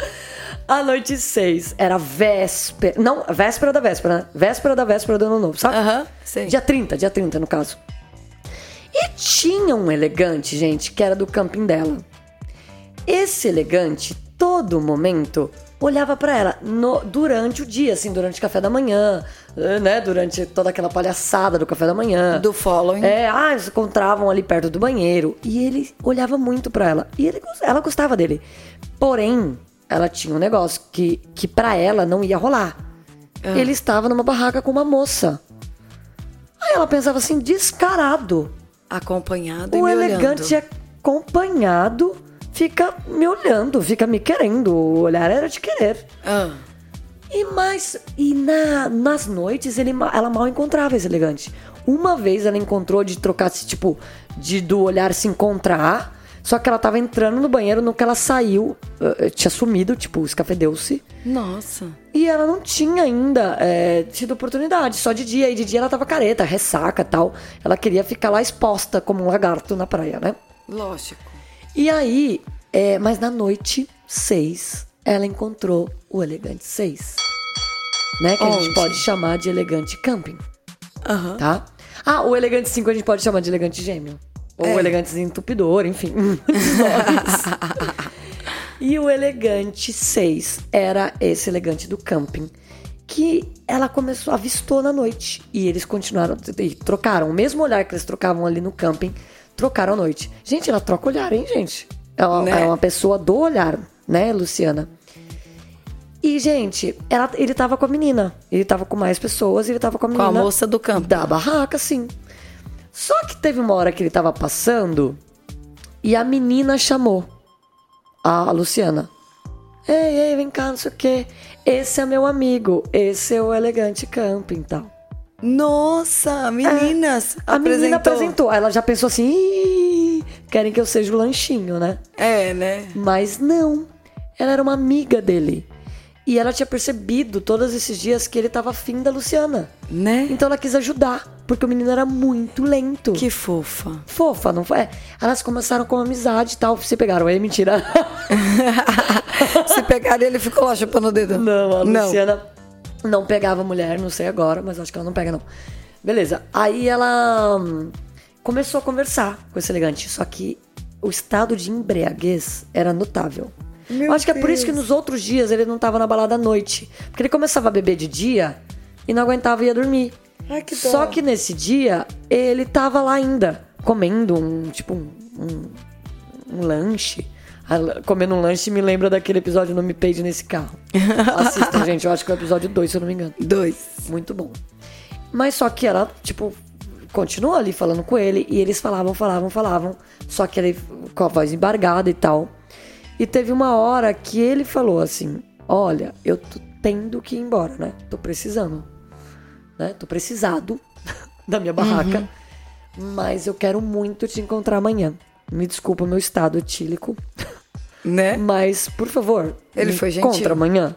A noite 6 era véspera. Não, véspera da véspera, né? Véspera da véspera do ano novo, sabe? Aham, sei. Dia 30, dia 30, no caso. E tinha um elegante, gente, que era do camping dela. Esse elegante, todo momento, olhava pra ela no- durante o dia, assim, durante o café da manhã, né? Durante toda aquela palhaçada do café da manhã. Do following. É, ah, eles encontravam ali perto do banheiro. E ele olhava muito pra ela. E ele, ela gostava dele. Porém, ela tinha um negócio que, que para ela não ia rolar. Ele estava numa barraca com uma moça. Aí ela pensava assim, descarado. Acompanhado e O me elegante olhando. acompanhado fica me olhando, fica me querendo. O olhar era de querer. Ah, E mais, e na, nas noites ele, ela mal encontrava esse elegante. Uma vez ela encontrou de trocar, tipo, de do olhar se encontrar. Só que ela tava entrando no banheiro no que ela saiu, eh, tinha sumido, tipo, escafedeu-se. nossa. E ela não tinha ainda eh, tido oportunidade, só de dia. E de dia ela tava careta, ressaca tal. Ela queria ficar lá exposta como um lagarto na praia, né? Lógico. E aí, É, mas na noite 6, ela encontrou o elegante 6. Né? Que a gente Onde? pode chamar de elegante camping, Aham. tá? Ah, o elegante 5 a gente pode chamar de elegante gêmeo. Ou É. elegante entupidor, enfim. [LAUGHS] e o elegante 6 era esse elegante do camping. Que ela começou, avistou na noite. E eles continuaram, e trocaram. O mesmo olhar que eles trocavam ali no camping, trocaram à noite. Gente, ela troca olhar, hein, gente? Ela Né? é uma pessoa do olhar, né, Luciana? E, gente, ela, ele tava com a menina. Ele tava com mais pessoas e ele tava com a Com menina. a moça do campo. Da barraca, sim. Só que teve uma hora que ele tava passando e a menina chamou a Luciana. Ei, ei, vem cá, não sei o quê. Esse é meu amigo. Esse é o elegante camping e tal. Nossa, meninas. É. A menina apresentou. Ela já pensou assim: "Ih, querem que eu seja o lanchinho, né? É, né? Mas não. Ela era uma amiga dele. E ela tinha percebido todos esses dias que ele tava afim da Luciana. Né? Então ela quis ajudar, porque o menino era muito lento. Que fofa. fofa, não foi? Elas começaram com amizade e tal. Se pegaram ele, mentira. [LAUGHS] Se pegar ele, ficou lá chupando o dedo. Não, a Não. Luciana não pegava mulher, não sei agora, mas acho que ela não pega, não. Beleza. Aí ela hum, começou a conversar com esse elegante, só que o estado de embriaguez era notável. Meu Eu acho que é por isso que Deus. nos outros dias ele não tava na balada à noite. Porque ele começava a beber de dia e não aguentava e ia dormir. Ai, que. Só que nesse dia ele tava lá ainda, comendo um, tipo, um, um, um lanche. Comendo um lanche me lembra daquele episódio No Me Peide Nesse Carro. [LAUGHS] Assistam, gente. Eu acho que é o episódio 2, se eu não me engano. Dois. Muito bom. Mas só que ela, tipo, continuou ali falando com ele. E eles falavam, falavam, falavam. Só que ele com a voz embargada e tal. E teve uma hora que ele falou assim: Olha, eu tô tendo que ir embora, né? Tô precisando. Né? Tô precisado [LAUGHS] da minha barraca. Mas eu quero muito te encontrar amanhã. Me desculpa o meu estado etílico. Né? [LAUGHS] Mas, por favor, Ele foi gentil. encontra amanhã.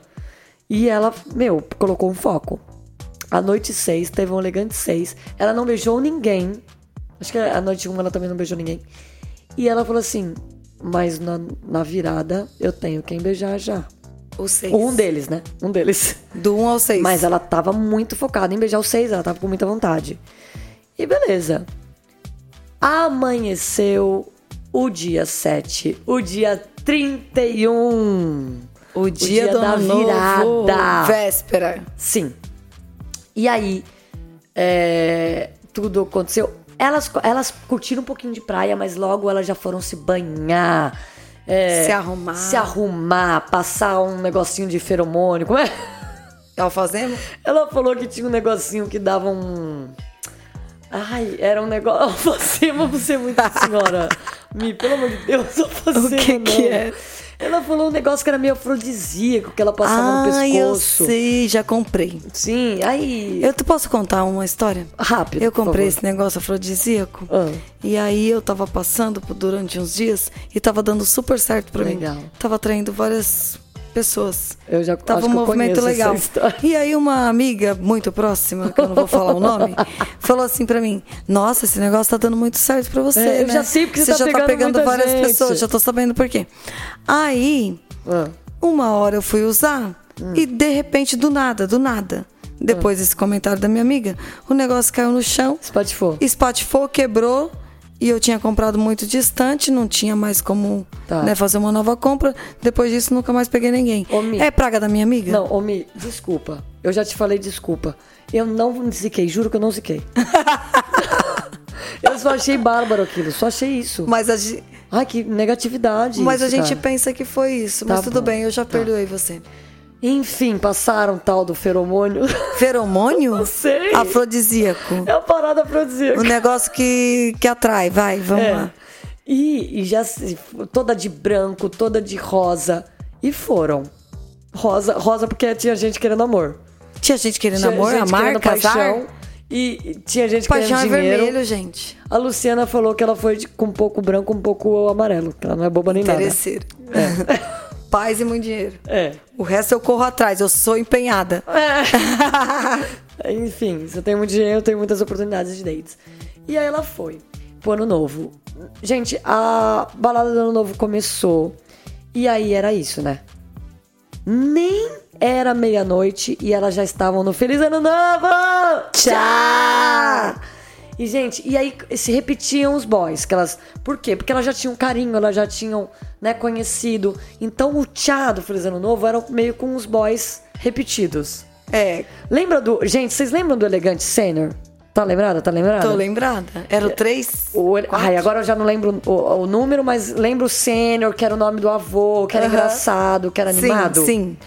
E ela, meu, colocou um foco. A noite 6, teve um elegante 6. Ela não beijou ninguém. Acho que a noite 1 ela também não beijou ninguém. E ela falou assim: Mas na, na virada eu tenho quem beijar já. O seis. Um deles, né? Um deles. Do um ao seis. Mas ela tava muito focada em beijar o 6, ela tava com muita vontade. E beleza. Amanheceu o dia 7, o dia 31. o dia, dia do da ano novo, virada. Véspera. Sim. E aí, é, tudo aconteceu. Elas, elas curtiram um pouquinho de praia, mas logo elas já foram se banhar. É, Se arrumar. Se arrumar, passar um negocinho de feromônio. Como é? Alfazema? Ela falou que tinha um negocinho que dava um. Ai, era um negócio. [LAUGHS] Alfacema, você é muito senhora. Mi, pelo amor de Deus, alfacema. [LAUGHS] O que que é? Ela falou um negócio que era meio afrodisíaco, que ela passava no Ai, eu pescoço. sei, já comprei. Sim, aí. Eu tu posso contar uma história? Rápido. Eu comprei esse negócio afrodisíaco. Ah. E aí eu tava passando por- durante uns dias e tava dando super certo pra Legal. mim. Tava atraindo várias pessoas. Eu já Tava um movimento legal. E aí uma amiga muito próxima, que eu não vou falar o nome, [LAUGHS] falou assim pra mim: "Nossa, esse negócio tá dando muito certo pra você, É, eu né? já sei porque você tá já tá pegando pegando muita várias gente." pessoas, já tô sabendo por quê". Aí, Ah. uma hora eu fui usar Hum. e de repente do nada, do nada, depois desse comentário da minha amiga, o negócio caiu no chão, Espatifou. espatifou, quebrou e eu tinha comprado muito distante, não tinha mais como Tá. né, fazer uma nova compra. Depois disso, nunca mais peguei ninguém. Ô, Mi. É praga da minha amiga? Não, Omi, desculpa. Eu já te falei desculpa. Eu não ziquei, juro que eu não ziquei. [LAUGHS] eu só achei bárbaro aquilo, só achei isso. Mas a, ge- Ai, que negatividade. mas a isso, gente cara. pensa que foi isso. Tá mas tudo bom, bem, eu já tá. perdoei você. Enfim, passaram tal do feromônio. Feromônio? [LAUGHS] Não sei. Afrodisíaco. É a parada dizer. O negócio que, que atrai. Vai, vamos É. lá. E, e já toda de branco, toda de rosa. E foram. Rosa, rosa porque tinha gente querendo amor. Tinha gente querendo Tinha amor, gente amar, querendo casar. paixão. E tinha gente Paixão é querendo dinheiro. vermelho, gente. A Luciana falou que ela foi de- com um pouco branco, um pouco amarelo. Que ela não é boba nem nada. Interesseiro. [LAUGHS] Paz e muito dinheiro. É. O resto eu corro atrás, eu sou empenhada. [LAUGHS] Enfim, se eu tenho muito dinheiro, eu tenho muitas oportunidades de dates. E aí ela foi. pro ano novo. Gente, a balada do ano novo começou. E aí era isso, né? Nem era meia-noite e elas já estavam no Feliz Ano Novo! Tchau! E, gente, e aí se repetiam os boys. Que elas, por quê? Porque elas já tinham carinho, elas já tinham né, conhecido. Então o tchá do Feliz Ano Novo era meio com os boys repetidos. É. Lembra do. Gente, vocês lembram do Elegante Senior? Tá lembrada? Tá lembrada? Tô lembrada. Era o 3? O, ai, agora eu já não lembro o, o, número, mas lembro o Sênior, que era o nome do avô, que era uhum. engraçado, que era animado. Sim, sim.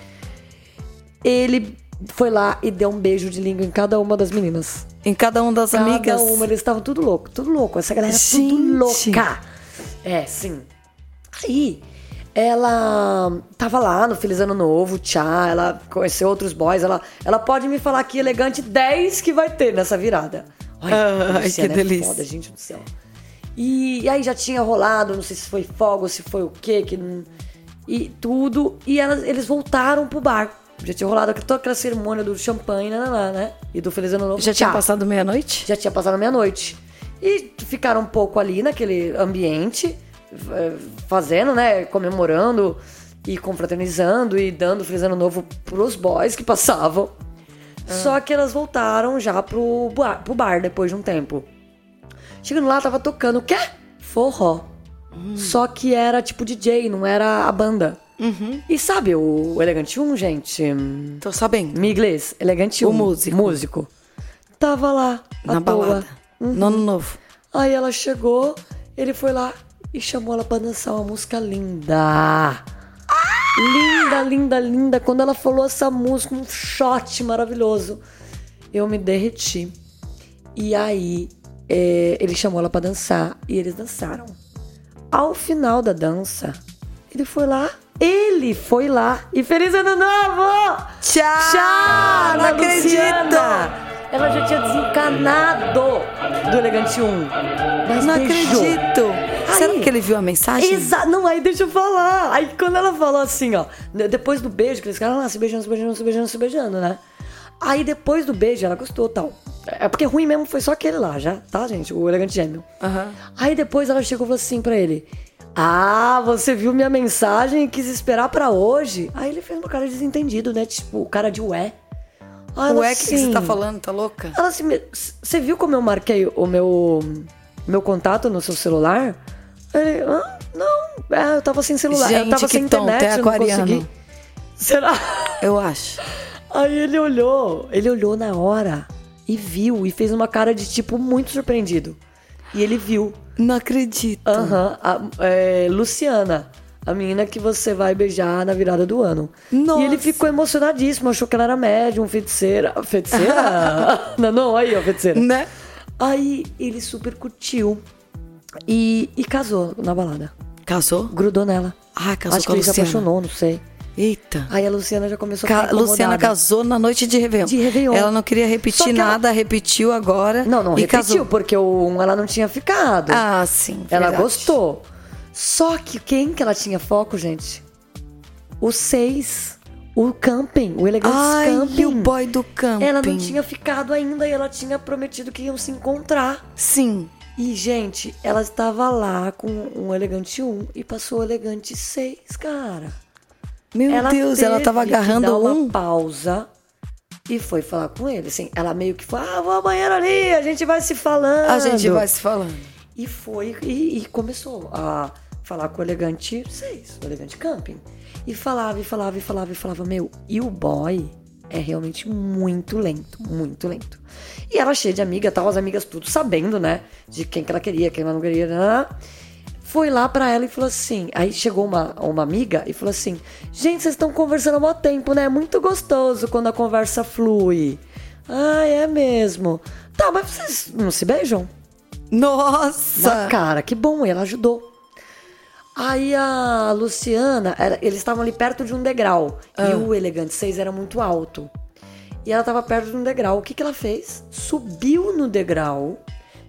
Ele foi lá e deu um beijo de língua em cada uma das meninas. Em cada uma das cada amigas? Cada uma, eles estavam tudo louco, tudo louco. Essa galera Gente. tudo louca. É, sim. Aí, ela tava lá no Feliz Ano Novo, tchá, ela conheceu outros boys, ela, ela pode me falar que elegante 10 que vai ter nessa virada. Olha, Ai, que é delícia. Foda, gente do céu. E, e, aí já tinha rolado, não sei se foi fogo, se foi o quê, que, e tudo. E elas, eles voltaram pro bar. Já tinha rolado toda aquela cerimônia do champanhe, né, né, né, né e do Feliz Ano Novo. Já tinha passado meia-noite? Já tinha passado meia-noite. E ficaram um pouco ali naquele ambiente. É, fazendo, né? Comemorando e confraternizando e dando feliz ano novo pros boys que passavam. Ah. Só que elas voltaram já pro bar, pro bar depois de um tempo. Chegando lá, tava tocando o quê? Forró. Hum. Só que era tipo DJ, não era a banda. Uhum. E sabe o Elegante 1, gente? Tô sabendo. Miglis, Elegante 1. O músico. Músico. Tava lá, Na balada. Uhum. No ano novo. Aí ela chegou, ele foi lá, e chamou ela pra dançar uma música linda. Linda, linda, linda. Quando ela falou essa música, um shot maravilhoso, eu me derreti. E aí, é, ele chamou ela para dançar e eles dançaram. Ao final da dança, ele foi lá, ele foi lá e feliz ano novo! Tchau! Tchau! Não acredito! Ela já tinha desencanado do Elegante 1. Mas não beijou. acredito. Aí, Será que ele viu a mensagem? Exato. Não, aí deixa eu falar. Aí quando ela falou assim, ó, depois do beijo, que eles ficaram lá se beijando, se beijando, se beijando, se beijando, né? Aí depois do beijo, ela gostou tal. É porque ruim mesmo foi só aquele lá, já, tá, gente? O elegante gêmeo. Uhum. Aí depois ela chegou e falou assim pra ele: Ah, você viu minha mensagem e quis esperar para hoje? Aí ele fez uma cara de desentendido, né? Tipo, o cara de ué. Ah, Ué, o que, que você tá falando? Tá louca? Ela assim, você viu como eu marquei o meu, meu contato no seu celular? Ele, ah, não, é, eu tava sem celular, Gente, eu tava sem tom, internet, é eu não consegui. Será? Eu acho. Aí ele olhou, ele olhou na hora e viu, e fez uma cara de tipo muito surpreendido. E ele viu. Não acredito. Aham, uhum, é, Luciana a menina que você vai beijar na virada do ano. Nossa. E ele ficou emocionadíssimo, achou que ela era médium, feiticeira. Feiticeira? [LAUGHS] não, não, aí, ó, feiticeira. Né? Aí ele super curtiu e, e casou na balada. Casou? Grudou nela. Ah, casou Acho com que ele se apaixonou, não sei. Eita. Aí a Luciana já começou Ca a ficar Luciana casou na noite de Réveillon. De Réveillon. Ela não queria repetir nada, ela... repetiu agora. Não, não repetiu, casou. porque o um ela não tinha ficado. Ah, sim. Ela verdade. gostou. Só que quem que ela tinha foco, gente? O seis. O camping, o elegante Ai, camping. E o boy do camping. Ela não tinha ficado ainda e ela tinha prometido que iam se encontrar. Sim. E, gente, ela estava lá com um elegante 1 e passou o elegante 6, cara. Meu ela Deus, ela tava agarrando dar um. uma pausa e foi falar com ele. Assim, ela meio que foi: ah, vou ao banheiro ali, a gente vai se falando. A gente vai se falando. E foi, e, e começou a falar com o elegante 6, o elegante camping. E falava, e falava, e falava, e falava, meu, e o boy é realmente muito lento, muito lento. E ela cheia de amiga, tal, as amigas tudo sabendo, né, de quem que ela queria, quem ela não queria, né, foi lá pra ela e falou assim, aí chegou uma, uma amiga e falou assim, gente, vocês estão conversando há muito tempo, né, é muito gostoso quando a conversa flui. Ah, é mesmo. Tá, mas vocês não se beijam? Nossa! Cara, que bom, ela ajudou. Aí a Luciana, era, eles estavam ali perto de um degrau. Ah. E o Elegante 6 era muito alto. E ela estava perto de um degrau. O que, que ela fez? Subiu no degrau,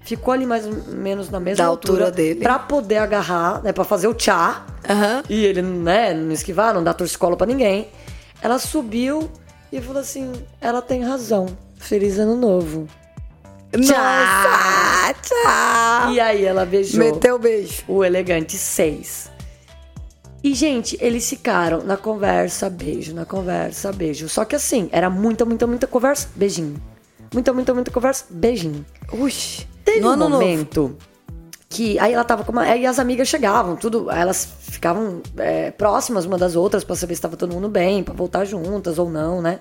ficou ali mais ou menos na mesma Da altura dele. Pra poder agarrar, né? Pra fazer o tchá. Aham. E ele, né, não esquivar, não dar torcicolo pra ninguém. Ela subiu e falou assim: ela tem razão. Feliz ano novo. Nossa! Tchau. E aí ela beijou Meteu o beijo. o elegante 6. E, gente, eles ficaram na conversa, beijo, na conversa, beijo. Só que assim, era muita, muita, muita conversa, beijinho. Muita, muita, muita conversa, beijinho. Uxi. Teve no um ano novo. momento que aí ela tava com uma. Aí as amigas chegavam, tudo. Elas ficavam é, próximas uma das outras pra saber se tava todo mundo bem, pra voltar juntas ou não, né?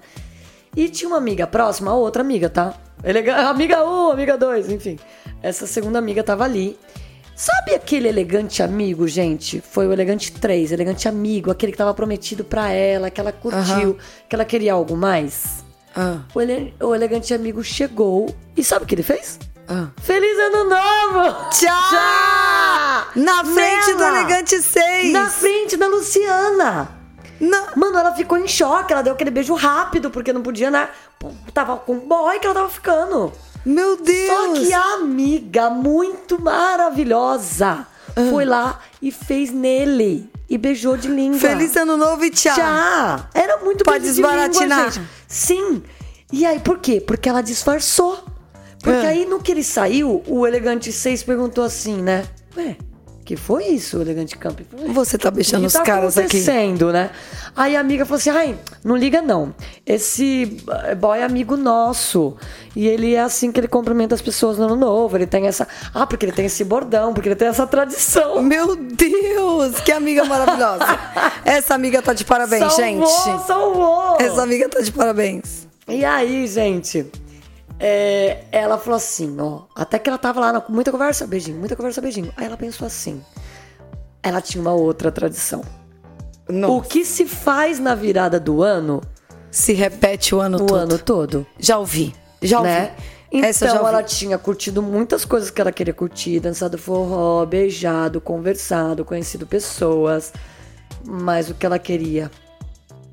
E tinha uma amiga próxima, a outra amiga, tá? Elega- amiga 1, amiga 2, enfim. Essa segunda amiga tava ali. Sabe aquele elegante amigo, gente? Foi o elegante 3, elegante amigo, aquele que tava prometido pra ela, que ela curtiu, Aham. que ela queria algo mais. Ah, O, ele- o elegante amigo chegou e sabe o que ele fez? ah. Feliz ano novo! Tchau! Na frente do Nela! Elegante 6. Na frente da Luciana! Na- Mano, ela ficou em choque, ela deu aquele beijo rápido, porque não podia, né? Tava com o boy que ela tava ficando. Meu Deus. Só que a amiga, muito maravilhosa, Ah. foi lá e fez nele. E beijou de língua. Feliz ano novo e tchau. Já! Era muito Pode beijo de língua, desbaratinar. Sim! E aí, por quê? Porque ela disfarçou. Porque Ah. aí, no que ele saiu, o Elegante 6 perguntou assim, né? Ué, que foi isso, o Elegante Camp? Você tá beijando os que tá caras aqui. acontecendo, né? Aí a amiga falou assim: ai, não liga não. Esse boy é amigo nosso. E ele é assim que ele cumprimenta as pessoas no ano novo. Ele tem essa. Ah, porque ele tem esse bordão, porque ele tem essa tradição. Meu Deus, que amiga maravilhosa. [LAUGHS] Essa amiga tá de parabéns, salvou, gente. Salvou! Essa amiga tá de parabéns. E aí, gente, é, ela falou assim, ó. Até que ela tava lá, com muita conversa, beijinho, muita conversa, beijinho. Aí ela pensou assim. Ela tinha uma outra tradição. O Nossa. que se faz na virada do ano, Se repete o ano o todo. ano todo, Já ouvi. Já ouvi. né? Então já ouvi. ela tinha curtido muitas coisas que ela queria curtir, dançado forró, beijado, conversado, conhecido pessoas. Mas o que ela queria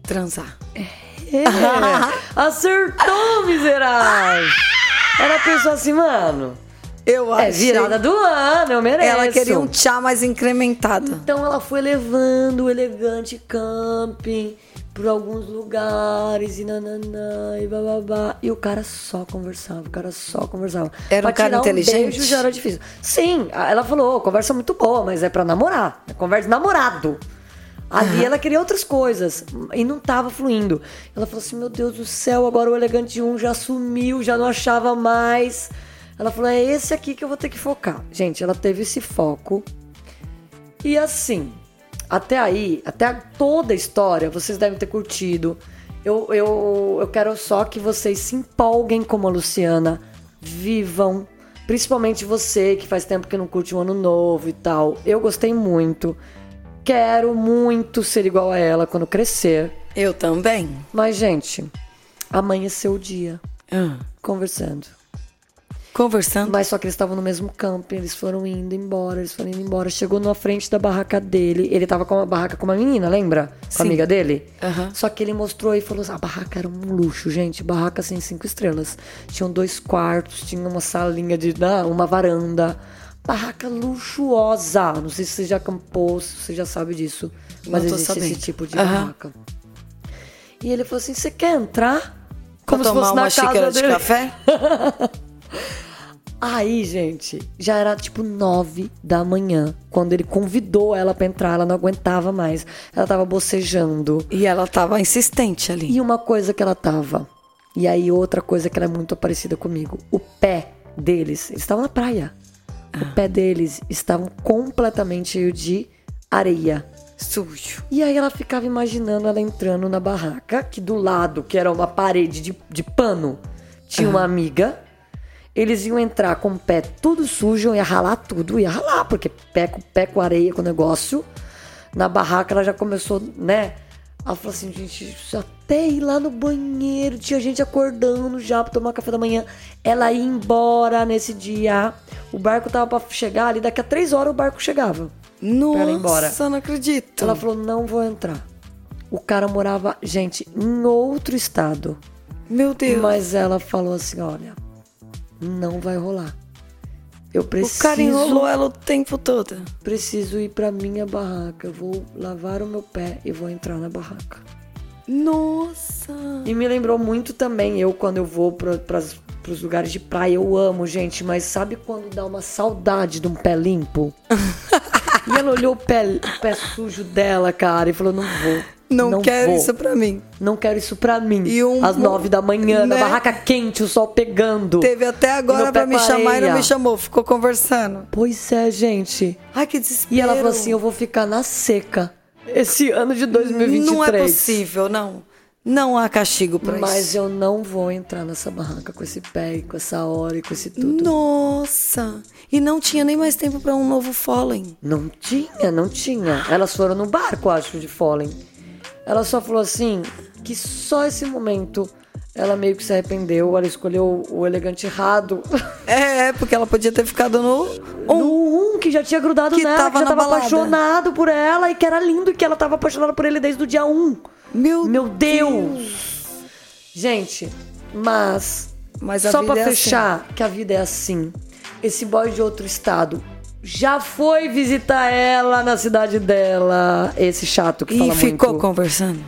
Transar. É, acertou, miserável! Ela pensou assim, mano, Eu é achei- virada do ano, eu mereço. Ela queria um chá mais incrementado. Então ela foi levando o elegante camping por alguns lugares e nananã e bababá. E o cara só conversava, o cara só conversava. Era um Pra cara tirar inteligente? beijo já era difícil. Sim, ela falou, conversa muito boa, mas é pra namorar. É conversa de namorado. Ali ela queria outras coisas e não tava fluindo. Ela falou assim: Meu Deus do céu, agora o elegante 1 já sumiu, já não achava mais. Ela falou: É esse aqui que eu vou ter que focar. Gente, ela teve esse foco. E assim, até aí, até toda a história, vocês devem ter curtido. Eu, eu, eu quero só que vocês se empolguem como a Luciana, vivam. Principalmente você que faz tempo que não curte o ano novo e tal. Eu gostei muito. Quero muito ser igual a ela quando crescer. Eu também. Mas, gente, amanheceu o dia Ah, conversando. Conversando. Mas só que eles estavam no mesmo camping, eles foram indo embora, eles foram indo embora. Chegou na frente da barraca dele. Ele tava com uma barraca com uma menina, lembra? Com Sim. a amiga dele? Aham. Só que ele mostrou e falou assim: a barraca era um luxo, gente. Barraca assim, cinco estrelas. Tinham dois quartos, tinha uma salinha de. né, uma varanda. Barraca luxuosa. Não sei se você já acampou, se você já sabe disso. Mas existe esse sabendo. tipo de Aham. barraca. E ele falou assim: você quer entrar? Pra Como se tomar fosse na uma casa xícara de dele. café? [LAUGHS] Aí, gente, já era tipo nove da manhã. Quando ele convidou ela pra entrar, ela não aguentava mais. Ela tava bocejando. E ela tava insistente ali. E uma coisa que ela tava. E aí, outra coisa que ela é muito parecida comigo. O pé deles. Eles estavam na praia. O pé deles estavam completamente cheio de areia. Sujo. E aí ela ficava imaginando ela entrando na barraca, que do lado, que era uma parede de, de pano, tinha uma amiga. Eles iam entrar com o pé tudo sujo, ia ralar tudo, ia ralar, porque pé com, pé com areia com o negócio. Na barraca ela já começou, né? Ela falou assim, gente, até ir lá no banheiro, tinha gente acordando já pra tomar café da manhã. Ela ia embora nesse dia. O barco tava pra chegar ali, daqui a três horas o barco chegava. Nossa, ela ir embora. não acredito. Ela falou, não vou entrar. O cara morava, gente, em outro estado. Meu Deus. Mas ela falou assim, olha, não vai rolar. Eu o preciso, cara enrolou ela o tempo todo. preciso ir pra minha barraca. Eu vou lavar o meu pé e vou entrar na barraca. Nossa. E me lembrou muito também eu quando eu vou pra, pras, pros lugares de praia. Eu amo, gente, mas sabe quando dá uma saudade de um pé limpo? [LAUGHS] e ela olhou o pé, o pé sujo dela, cara, e falou: não vou. Não, quero vou. isso pra mim. Não quero isso pra mim. E um- Às nove da manhã, na né? barraca quente, o sol pegando. Teve até agora pra me chamar e não me chamou. Ficou conversando. Pois é, gente. Ai, que desespero. E ela falou assim: eu vou ficar na seca esse ano de 2023. Não é possível, não. Não há castigo pra Mas isso. eu não vou entrar nessa barraca com esse pé e com essa hora e com esse tudo. Nossa! E não tinha nem mais tempo pra um novo Fallen. Não tinha, não tinha. Elas foram no barco, acho, de Fallen. Ela só falou assim que só esse momento ela meio que se arrependeu. Ela escolheu o elegante errado. É, porque ela podia ter ficado no. No um que já tinha grudado Que nela, tava que já tava balada. apaixonado por ela e que era lindo e que ela tava apaixonada por ele desde o dia um. Meu, Meu Deus! Gente, mas. Mas só pra é fechar, que a vida é assim. Esse boy de outro estado já foi visitar ela na cidade dela. Esse chato que E fala ficou muito. conversando.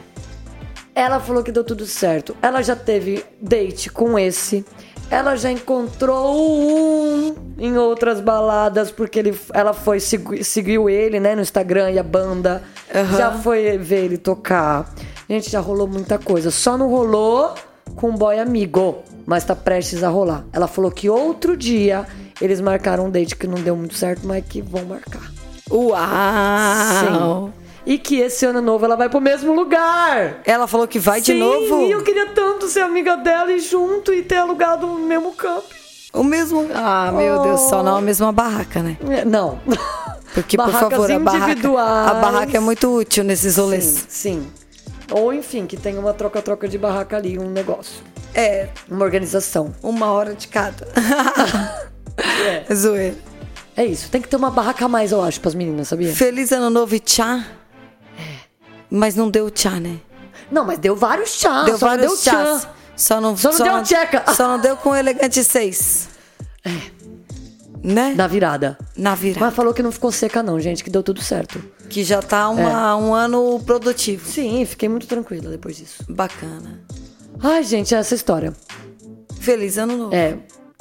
Ela falou que deu tudo certo. Ela já teve date com esse. Ela já encontrou um em outras baladas, porque ele, ela foi segui- seguiu ele, né, no Instagram e a banda. Aham. Já foi ver ele tocar. Gente, já rolou muita coisa. Só não rolou com um boy amigo, mas tá prestes a rolar. Ela falou que outro dia eles marcaram um date que não deu muito certo, mas que vão marcar. Uau! Sim. E que esse ano novo ela vai pro mesmo lugar. Ela falou que vai de Sim, novo? E eu queria tanto ser amiga dela e junto e ter alugado o mesmo campo. O mesmo. Ah, meu Deus, só não a mesma barraca, né? É, Não. Porque, por Barracas favor, a barraca, a barraca é muito útil nesses rolês. Sim, sim. Ou enfim, que tenha uma troca-troca de barraca ali, um negócio. É, Uma organização. uma hora de cada. [LAUGHS] É. Zoeira. É isso. Tem que ter uma barraca a mais, eu acho, pras meninas, sabia? Feliz ano novo e tchá. Mas não deu tchá, né? Não, mas deu vários chás. deu só não vários deu chás. Só não, Só não deu tcheca. Só não deu com o elegante 6. É. Né? Na virada. Na virada. Mas falou que não ficou seca, não, gente, que deu tudo certo. Que já tá uma- É. um ano produtivo. Sim, fiquei muito tranquila depois disso. Bacana. Ai, gente, essa história. Feliz ano novo. É.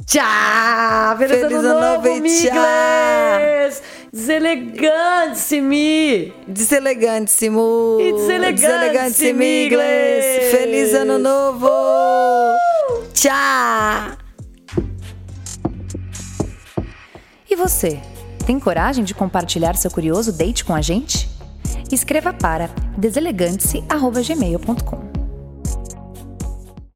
Tchau! Feliz, Feliz ano ano novo, novo e tchau! Migles! Deselegante-me! Deselegantissimo. E deselegantissimo, inglês. Feliz ano novo. Tchau. E você? Tem coragem de compartilhar seu curioso date com a gente? Escreva para deselegante-se@gmail.com.